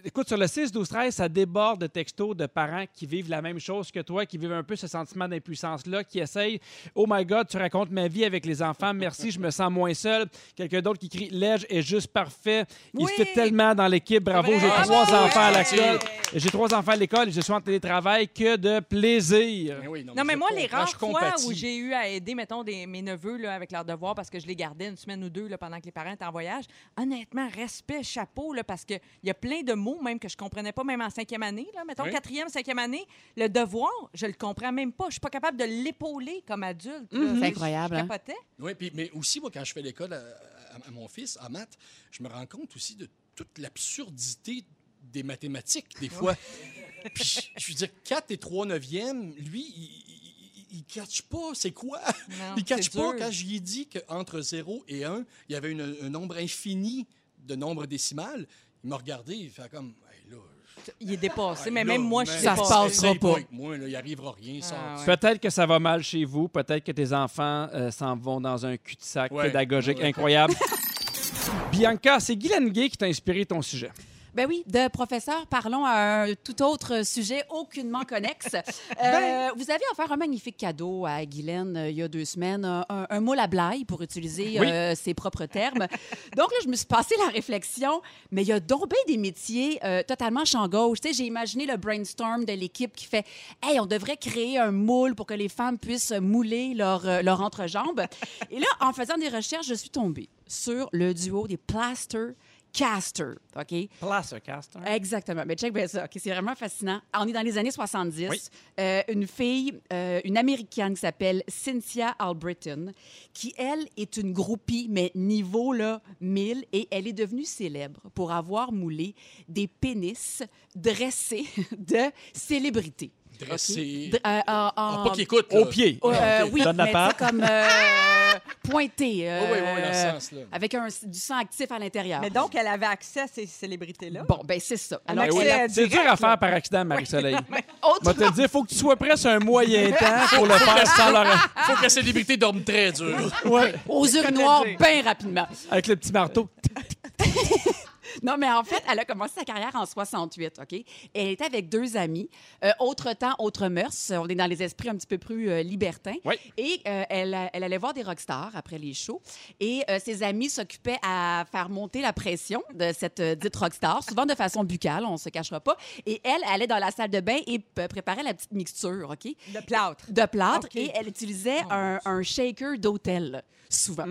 Écoute, sur le 6, 12, 13, ça déborde de textos de parents qui vivent la même chose que toi, qui vivent un peu ce sentiment d'impuissance-là, qui essayent Oh my God, tu racontes ma vie avec les enfants, merci, je me sens moins seul. Quelqu'un d'autre qui crie Lège est juste parfait. Il Oui. se fait tellement dans l'équipe, bravo, j'ai Ah, trois oui. enfants à l'école. J'ai trois enfants à l'école et je suis en télétravail que de plaisir. Oui, Non, mais moi, les rares je fois compatis. où j'ai eu à aider, mettons, des, mes neveux là, avec leurs devoirs parce que je les gardais une semaine ou deux là, pendant que les parents étaient en voyage, honnêtement, respect, chapeau, là, parce qu'il y a plein de mots même que je comprenais pas, même en cinquième année. Là, mettons, Oui. quatrième, cinquième année, le devoir, je le comprends même pas. Je suis pas capable de l'épauler comme adulte. là. C'est Je- incroyable, Je hein? capotais. Oui, puis, mais aussi, moi, quand je fais l'école à, à- à mon fils, en maths, je me rends compte aussi de toute l'absurdité des mathématiques, des fois. Puis, je veux dire, 4 et 3 neuvièmes, lui, il ne catch pas. C'est quoi? Non, il catch c'est pas dur. quand j'y ai dit qu'entre 0 et 1, il y avait une- un nombre infini de nombres décimales. Il m'a regardé, il fait comme, Hey, là, Il est dépassé, mais même moi, je suis Ça se passera pas. avec moi, là, il arrivera rien. Ah, ouais. Peut-être que ça va mal chez vous, peut-être que tes enfants euh, s'en vont dans un cul-de-sac Ouais. pédagogique Ouais. incroyable. Bianca, c'est Guylaine Gay qui t'a inspiré ton sujet. Ben oui, de professeur, parlons à un tout autre sujet aucunement connexe. Euh, vous avez offert un magnifique cadeau à Guylaine euh, il y a deux semaines, un, un- moule à blague, pour utiliser Oui. euh, ses propres termes. Donc là, je me suis passé la réflexion, mais il y a donc bien des métiers totalement champ gauche. Tu sais, j'ai imaginé le brainstorm de l'équipe qui fait « Hey, on devrait créer un moule pour que les femmes puissent mouler leur, leur entrejambe. » Et là, en faisant des recherches, je suis tombée sur le duo des Plaster Caster, OK? Placercaster. Exactement. Mais check bien ça. OK, c'est vraiment fascinant. On est dans les années 70. Oui. Euh, une fille, euh, une Américaine qui s'appelle Cynthia Albritton, qui, elle, est une groupie, mais niveau là, 1000, et elle est devenue célèbre pour avoir moulé des pénis dressés de célébrités. Dressé. D- euh, Ah, pas qu'il écoute. là. Au pied. euh, oui, Donne la mais tu comme euh, pointé. Oui, oui, oui, dans ce sens-là. Avec un, du sang actif à l'intérieur. Mais donc, elle avait accès à ces célébrités-là. Bon, ben c'est ça. Alors, oui, C'est dur à faire par accident, Marie-Soleil. autre- Moi, te dire, il faut que tu sois prêt sur un moyen temps pour le faire sans leur... Faut que la célébrité dorme très dur. Ouais, aux urinoirs bien rapidement. avec le petit marteau. Non, mais en fait, elle a commencé sa carrière en 68, OK? Et elle était avec deux amis. Euh, autre temps, autre mœurs. On est dans les esprits un petit peu plus euh, libertins. Oui. Et euh, elle, elle allait voir des rockstars après les shows. Et euh, ses amis s'occupaient à faire monter la pression de cette euh, dite rockstar, souvent de façon buccale, on se cachera pas. Et elle, elle allait dans la salle de bain et préparait la petite mixture, OK? Le plâtre. de plâtre et elle utilisait Oh, un, un shaker d'hôtel souvent.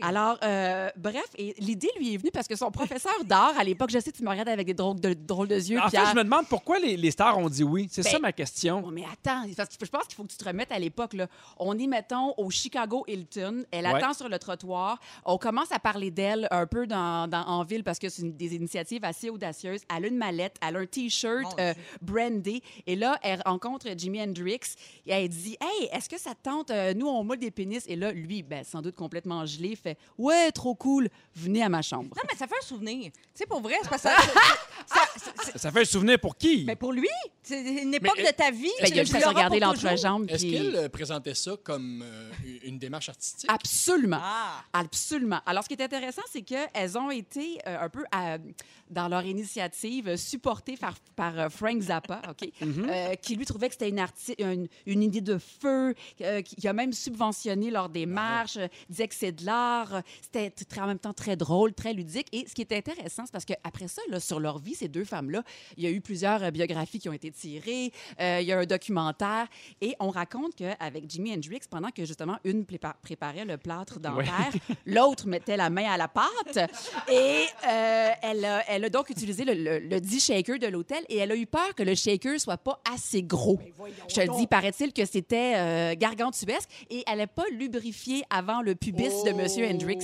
Alors, euh, bref, et l'idée lui est venue parce que son professeur d'art, à l'époque, je sais, tu me regardes avec des drôles de, drôles de yeux, En fait, je me demande pourquoi les, les stars ont dit oui. C'est Ben, ça ma question. Mais attends, parce que je pense qu'il faut que tu te remettes à l'époque. là. On est, mettons, au Chicago Hilton. Elle Ouais. attend sur le trottoir. On commence à parler d'elle un peu dans, dans- en ville parce que c'est des initiatives assez audacieuses. Elle a une mallette, elle a un T-shirt euh, brandé. Et là, elle rencontre Jimi Hendrix. Et elle dit Hey, est-ce que ça te tente euh, Nous, on moule des pénis. Et là, lui, ben, sans doute complètement gelé, fait Ouais, trop cool, venez à ma chambre. Non, mais ça fait un souvenir. Tu sais, pour vrai, c'est parce que ça, ça- ça- Ça fait un souvenir pour qui? Mais pour lui, c'est une époque Mais, de ta vie. Ben, il a tu juste toujours? l'entrejambe. Est-ce puis- qu'elle euh, présentait ça comme euh, une démarche artistique? Absolument. Ah. Absolument. Alors, ce qui est intéressant, c'est qu'elles ont été euh, un peu à- dans leur initiative supportées par, par euh, Frank Zappa, OK, euh, qui lui trouvait que c'était une, arti- une, une idée de feu, euh, qui a même subventionné leur démarche, euh, disait que c'est de l'art. C'était en même temps très drôle, très ludique. Et ce qui est intéressant, c'est parce qu'après ça, là, sur leur vie, ces deux femmes-là, il y a eu plusieurs euh, biographies qui ont été tirées, euh, il y a un documentaire, et on raconte qu'avec Jimi Hendrix, pendant que justement une prépa- préparait le plâtre dentaire, l'autre mettait la main à la pâte, et euh, elle, a, elle a donc utilisé le, le, le dit shaker de l'hôtel, et elle a eu peur que le shaker soit pas assez gros. Je te dis, paraît-il que c'était euh, gargantuesque, et elle n'a pas lubrifié avant le pubis de Monsieur Hendrix.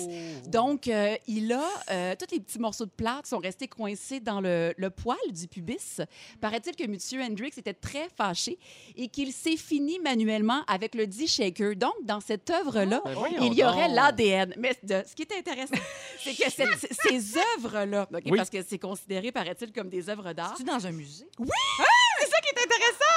Donc, euh, il a... euh, tous les petits morceaux de plâtre sont restés coincés dans le, le poil du pubis. Paraît-il que Monsieur Hendrix était très fâché et qu'il s'est fini manuellement avec le dit shaker. Donc, dans cette œuvre-là, Ben voyons il y aurait l'ADN. Mais de- ce qui est intéressant, c'est que cette- ces œuvres-là, Oui. parce que c'est considéré, paraît-il, comme des œuvres d'art, Tu dans un musée? c'est ça qui est intéressant!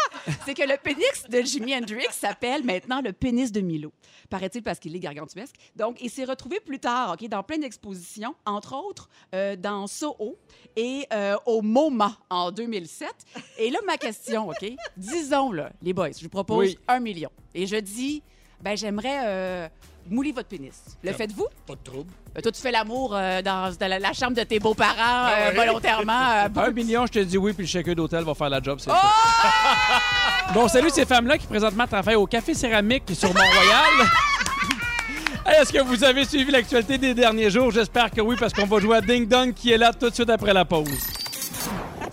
C'est que le pénis de Jimi Hendrix s'appelle maintenant le pénis de Milo. Paraît-il parce qu'il est gargantuesque. Donc, il s'est retrouvé plus tard, OK, dans plein d'expositions, entre autres euh, dans Soho et euh, au MoMA en 2007. Et là, ma question, OK? Disons, là, les boys, je vous propose Oui. un million. Et je dis, ben j'aimerais euh, mouler votre pénis. Le faites-vous? Pas de trouble. Euh, toi, tu fais l'amour euh, dans, dans la, la chambre de tes beaux-parents Ah euh, ouais. volontairement. euh, Un million, je te dis oui, puis le shaker d'hôtel va faire la job, c'est Oh! ça. Bon, salut ces femmes-là qui présentement travaillent au Café Céramique sur Mont-Royal. Est-ce que vous avez suivi l'actualité des derniers jours? J'espère que oui, parce qu'on va jouer à Ding Dong qui est là tout de suite après la pause.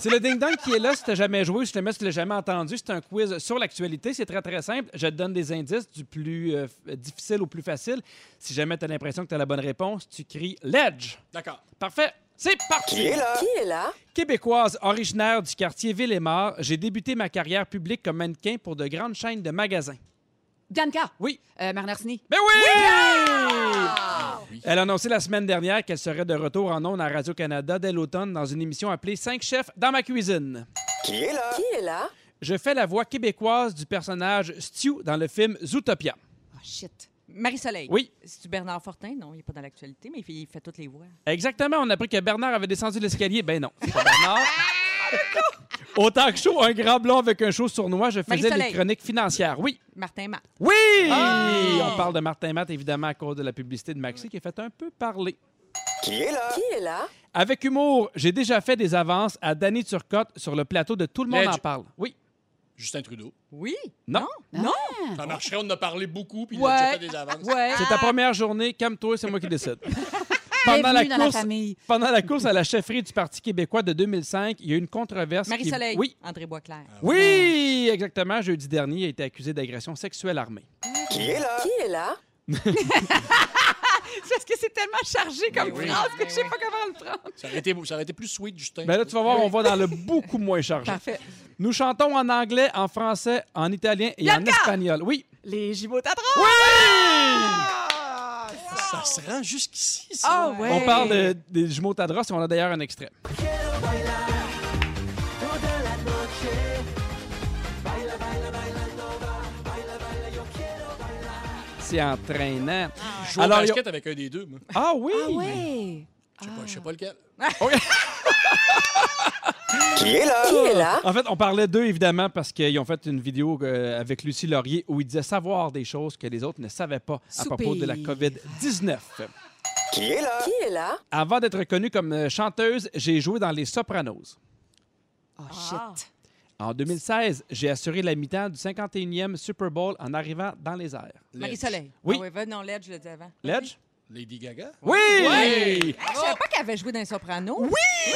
C'est le Ding Dong qui est là. Si tu jamais joué, si jamais tu l'as jamais entendu, c'est un quiz sur l'actualité. C'est très, très simple. Je te donne des indices du plus euh, f- difficile au plus facile. Si jamais tu as l'impression que tu as la bonne réponse, tu cries « Ledge D'accord. ». Parfait. C'est parti. Qui est là? Québécoise originaire du quartier Ville-et-Mort, j'ai débuté ma carrière publique comme mannequin pour de grandes chaînes de magasins. Bianca. Oui. Euh, Marne Arseny. Ben oui! Oui. Elle a annoncé la semaine dernière qu'elle serait de retour en ondes à Radio-Canada dès l'automne dans une émission appelée 5 chefs dans ma cuisine. Qui est là? Je fais la voix québécoise du personnage Stu dans le film Zootopia. Oh, shit. Marie-Soleil. Oui. C'est-tu Bernard Fortin? Non, il n'est pas dans l'actualité, mais il fait, il fait toutes les voix. Exactement, on a appris que Bernard avait descendu l'escalier. Ben non, c'est pas Bernard. Au talk show, un grand blond avec un show sournois, je faisais les chroniques financières. Oui. Martin Matt. Oui! Ah! On parle de Martin Matt, évidemment, à cause de la publicité de Maxi qui a fait un peu parler. Qui est là? Avec humour, j'ai déjà fait des avances à Danny Turcotte sur le plateau de Tout le monde en parle. Oui. Justin Trudeau. Oui. Non. Non? Ça marcherait, on en a parlé beaucoup, puis il a déjà fait des avances. Ouais. C'est ta première journée, calme-toi, c'est moi qui décide. Pendant la, course, famille. pendant la course à la chefferie du Parti québécois de 2005, il y a eu une controverse. qui- Marie-Soleil. Oui. André Boisclair. Oui, exactement. Jeudi dernier, il a été accusé d'agression sexuelle armée. Qui est là? C'est parce que c'est tellement chargé comme oui. phrase que je sais oui. pas comment le prendre. Ça aurait, été, ça aurait été plus sweet, Justin. Ben là, tu vas voir, on va dans le beaucoup moins chargé. Parfait. Nous chantons en anglais, en français, en italien et en espagnol. Oui. Les jumeaux Tatron. Ça se rend jusqu'ici, ça. Ah ouais. On parle de- des jumeaux Tadros et on a d'ailleurs un extrait. C'est entraînant. Je joue au Alors, basket avec un des deux, moi. Ah oui! Ah ouais. Je sais pas, je sais pas lequel. Qui est là? En fait, on parlait d'eux, évidemment, parce qu'ils ont fait une vidéo euh, avec Lucie Laurier où ils disaient savoir des choses que les autres ne savaient pas à Soupir. propos de la COVID-19. Qui est là? Avant d'être connue comme euh, chanteuse, j'ai joué dans Les Sopranos. Oh Ah. shit. En 2016, j'ai assuré la mi-temps du 51e Super Bowl en arrivant dans les airs. Marie-Soleil. Oui. Ah ouais, va, non, Ledge, je le dis avant. Ledge? Lady Gaga? Oui! Je savais pas qu'elle avait joué dans les Sopranos. Oui!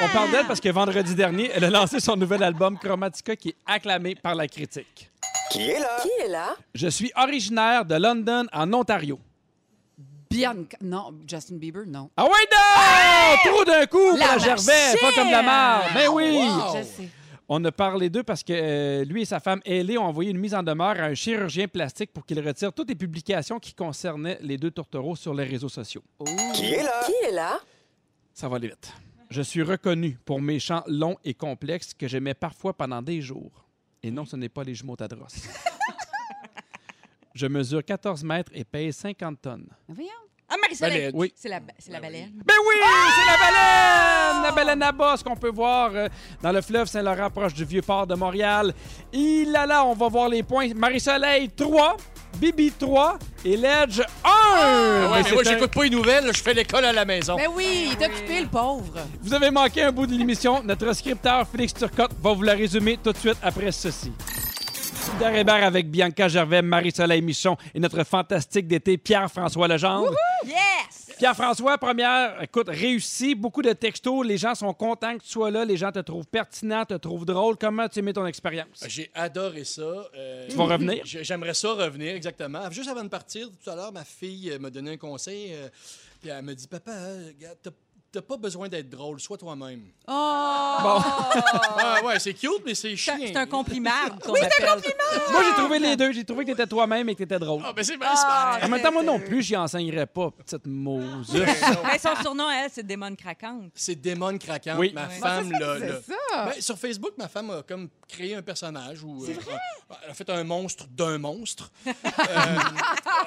On parle d'elle parce que vendredi dernier, elle a lancé son nouvel album Chromatica qui est acclamé par la critique. Qui est là? Je suis originaire de London, en Ontario. Bianca. Non, Justin Bieber, non. Ah ouais, non! Trop d'un coup, La la Gervais, pas comme la marde. Ben oui! Wow! Je sais. On a parlé d'eux parce que euh, lui et sa femme Ellie ont envoyé une mise en demeure à un chirurgien plastique pour qu'il retire toutes les publications qui concernaient les deux tourtereaux sur les réseaux sociaux. Qui est là? Ça va aller vite. Je suis reconnu pour mes chants longs et complexes que j'aimais parfois pendant des jours. Et non, ce n'est pas les jumeaux Tadros. Je mesure 14 mètres et pèse 50 tonnes. Voyons. Ah, Marie-Soleil. Oui. C'est la, c'est la Ben baleine. Ben oui, c'est la baleine! La baleine à bosse qu'on peut voir euh, dans le fleuve Saint-Laurent, proche du Vieux-Port de Montréal. Il là là, on va voir les points. Marie-Soleil, 3. Bibi, 3. Et Ledge, 1. Ah ouais, mais c'est moi, un- j'écoute pas les nouvelles, je fais l'école à la maison. Mais oui, il est occupé, le pauvre. Vous avez manqué un bout de l'émission. Notre scripteur Félix Turcotte va vous la résumer tout de suite après ceci. Pierre Hébert avec Bianca Gervais, Marie-Soleil Michon et notre fantastique d'été Pierre-François Legendre. Yes! Pierre-François, première, écoute, réussi, beaucoup de textos, les gens sont contents que tu sois là, les gens te trouvent pertinent, te trouvent drôle. Comment tu aimais ton expérience? J'ai adoré ça. euh, Tu vas revenir? j'ai- J'aimerais ça revenir, exactement. Juste avant de partir, tout à l'heure, ma fille euh, m'a donné un conseil. euh, puis elle me dit Papa, euh, regarde, t'as- t'as pas besoin d'être drôle, sois toi-même. Oh! Ah ouais, c'est cute, mais c'est chiant. un- c'est un compliment. Oui, c'est un compliment. Moi, j'ai trouvé les deux. J'ai trouvé que t'étais toi-même et que t'étais drôle. Ah, ben c'est bien smart. En même temps, moi non plus, j'y enseignerais pas, petite mousse. Mais son surnom, elle, c'est Démon Craquante. C'est Démon Craquante. Oui. Ma Ouais. femme l'a. C'est l'a- ça. Ben, sur Facebook, ma femme a comme créé un personnage où euh, elle a fait un monstre d'un monstre. Euh,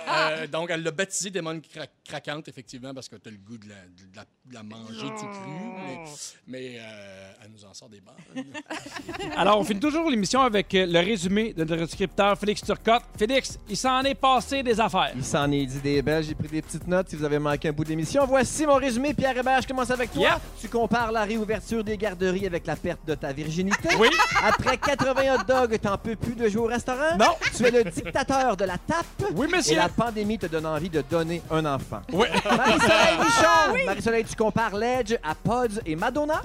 euh, donc, elle l'a baptisé Démon Cra- Craquante, effectivement, parce que tu as le goût de la, de la- de la manger tout cru. Mais, mais, euh, elle nous en sort des bonnes. Alors, on finit toujours l'émission avec euh, le résumé de notre scripteur Félix Turcotte. Félix, il s'en est passé des affaires. Il s'en est dit des belles, j'ai pris des petites notes si vous avez manqué un bout d'émission. Voici mon résumé. Pierre Hébert, je commence avec toi. Yeah. Tu compares la réouverture des garderies avec la perte de ta virginité. Oui? Après 80 hot dogs, t'en peux plus de jouer au restaurant. Non. Tu es le dictateur de la tape. Oui, Et monsieur. la pandémie te donne envie de donner un enfant. Oui. Marie-Soleil Michon! Marie-Soleil, tu compares Ledge à Pods et Madonna.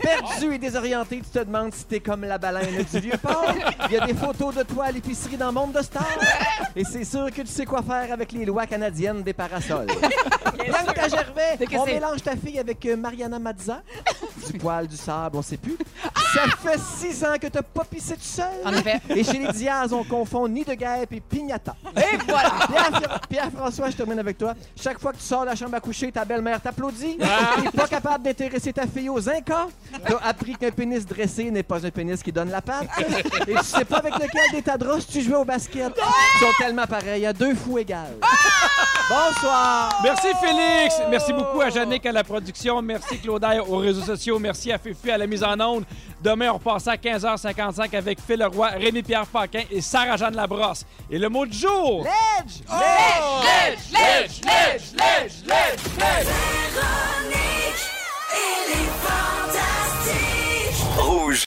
Perdu et désorienté, tu te demandes si t'es comme la baleine du vieux port. Il y a des photos de toi à l'épicerie dans Monde de Stars. Et c'est sûr que tu sais quoi faire avec les lois canadiennes des parasols. Bianca Gervais, que on c'est- mélange ta fille avec euh, Mariana Mazza. du poil, du sable, on sait plus. Ça fait six ans que t'as pas pissé tout seul. En effet. Et chez les Diaz, on confond nid de guêpe et pignata. Et voilà. Pierre- Pierre-François, je termine avec toi. Chaque fois que tu sors de la chambre à coucher, ta belle-mère t'applaudit. T'es pas capable d'intéresser ta fille aux Incas? T'as appris qu'un pénis dressé n'est pas un pénis qui donne la patte? Et tu sais pas avec lequel des tadros tu jouais au basket? Ils sont tellement pareils, à deux fous égales. Bonsoir. Merci Félix. Merci beaucoup à Jannick à la production. Merci Claudia aux réseaux sociaux. Merci à Fifi à la mise en onde. Demain, on repasse à 15h55 avec Phil Leroy, Rémi-Pierre Paquin et Sarah-Jeanne Labrosse. Et le mot du jour... Ledge! Ledge! Ledge! Ledge! Ledge! Ledge! Ledge! Rouge.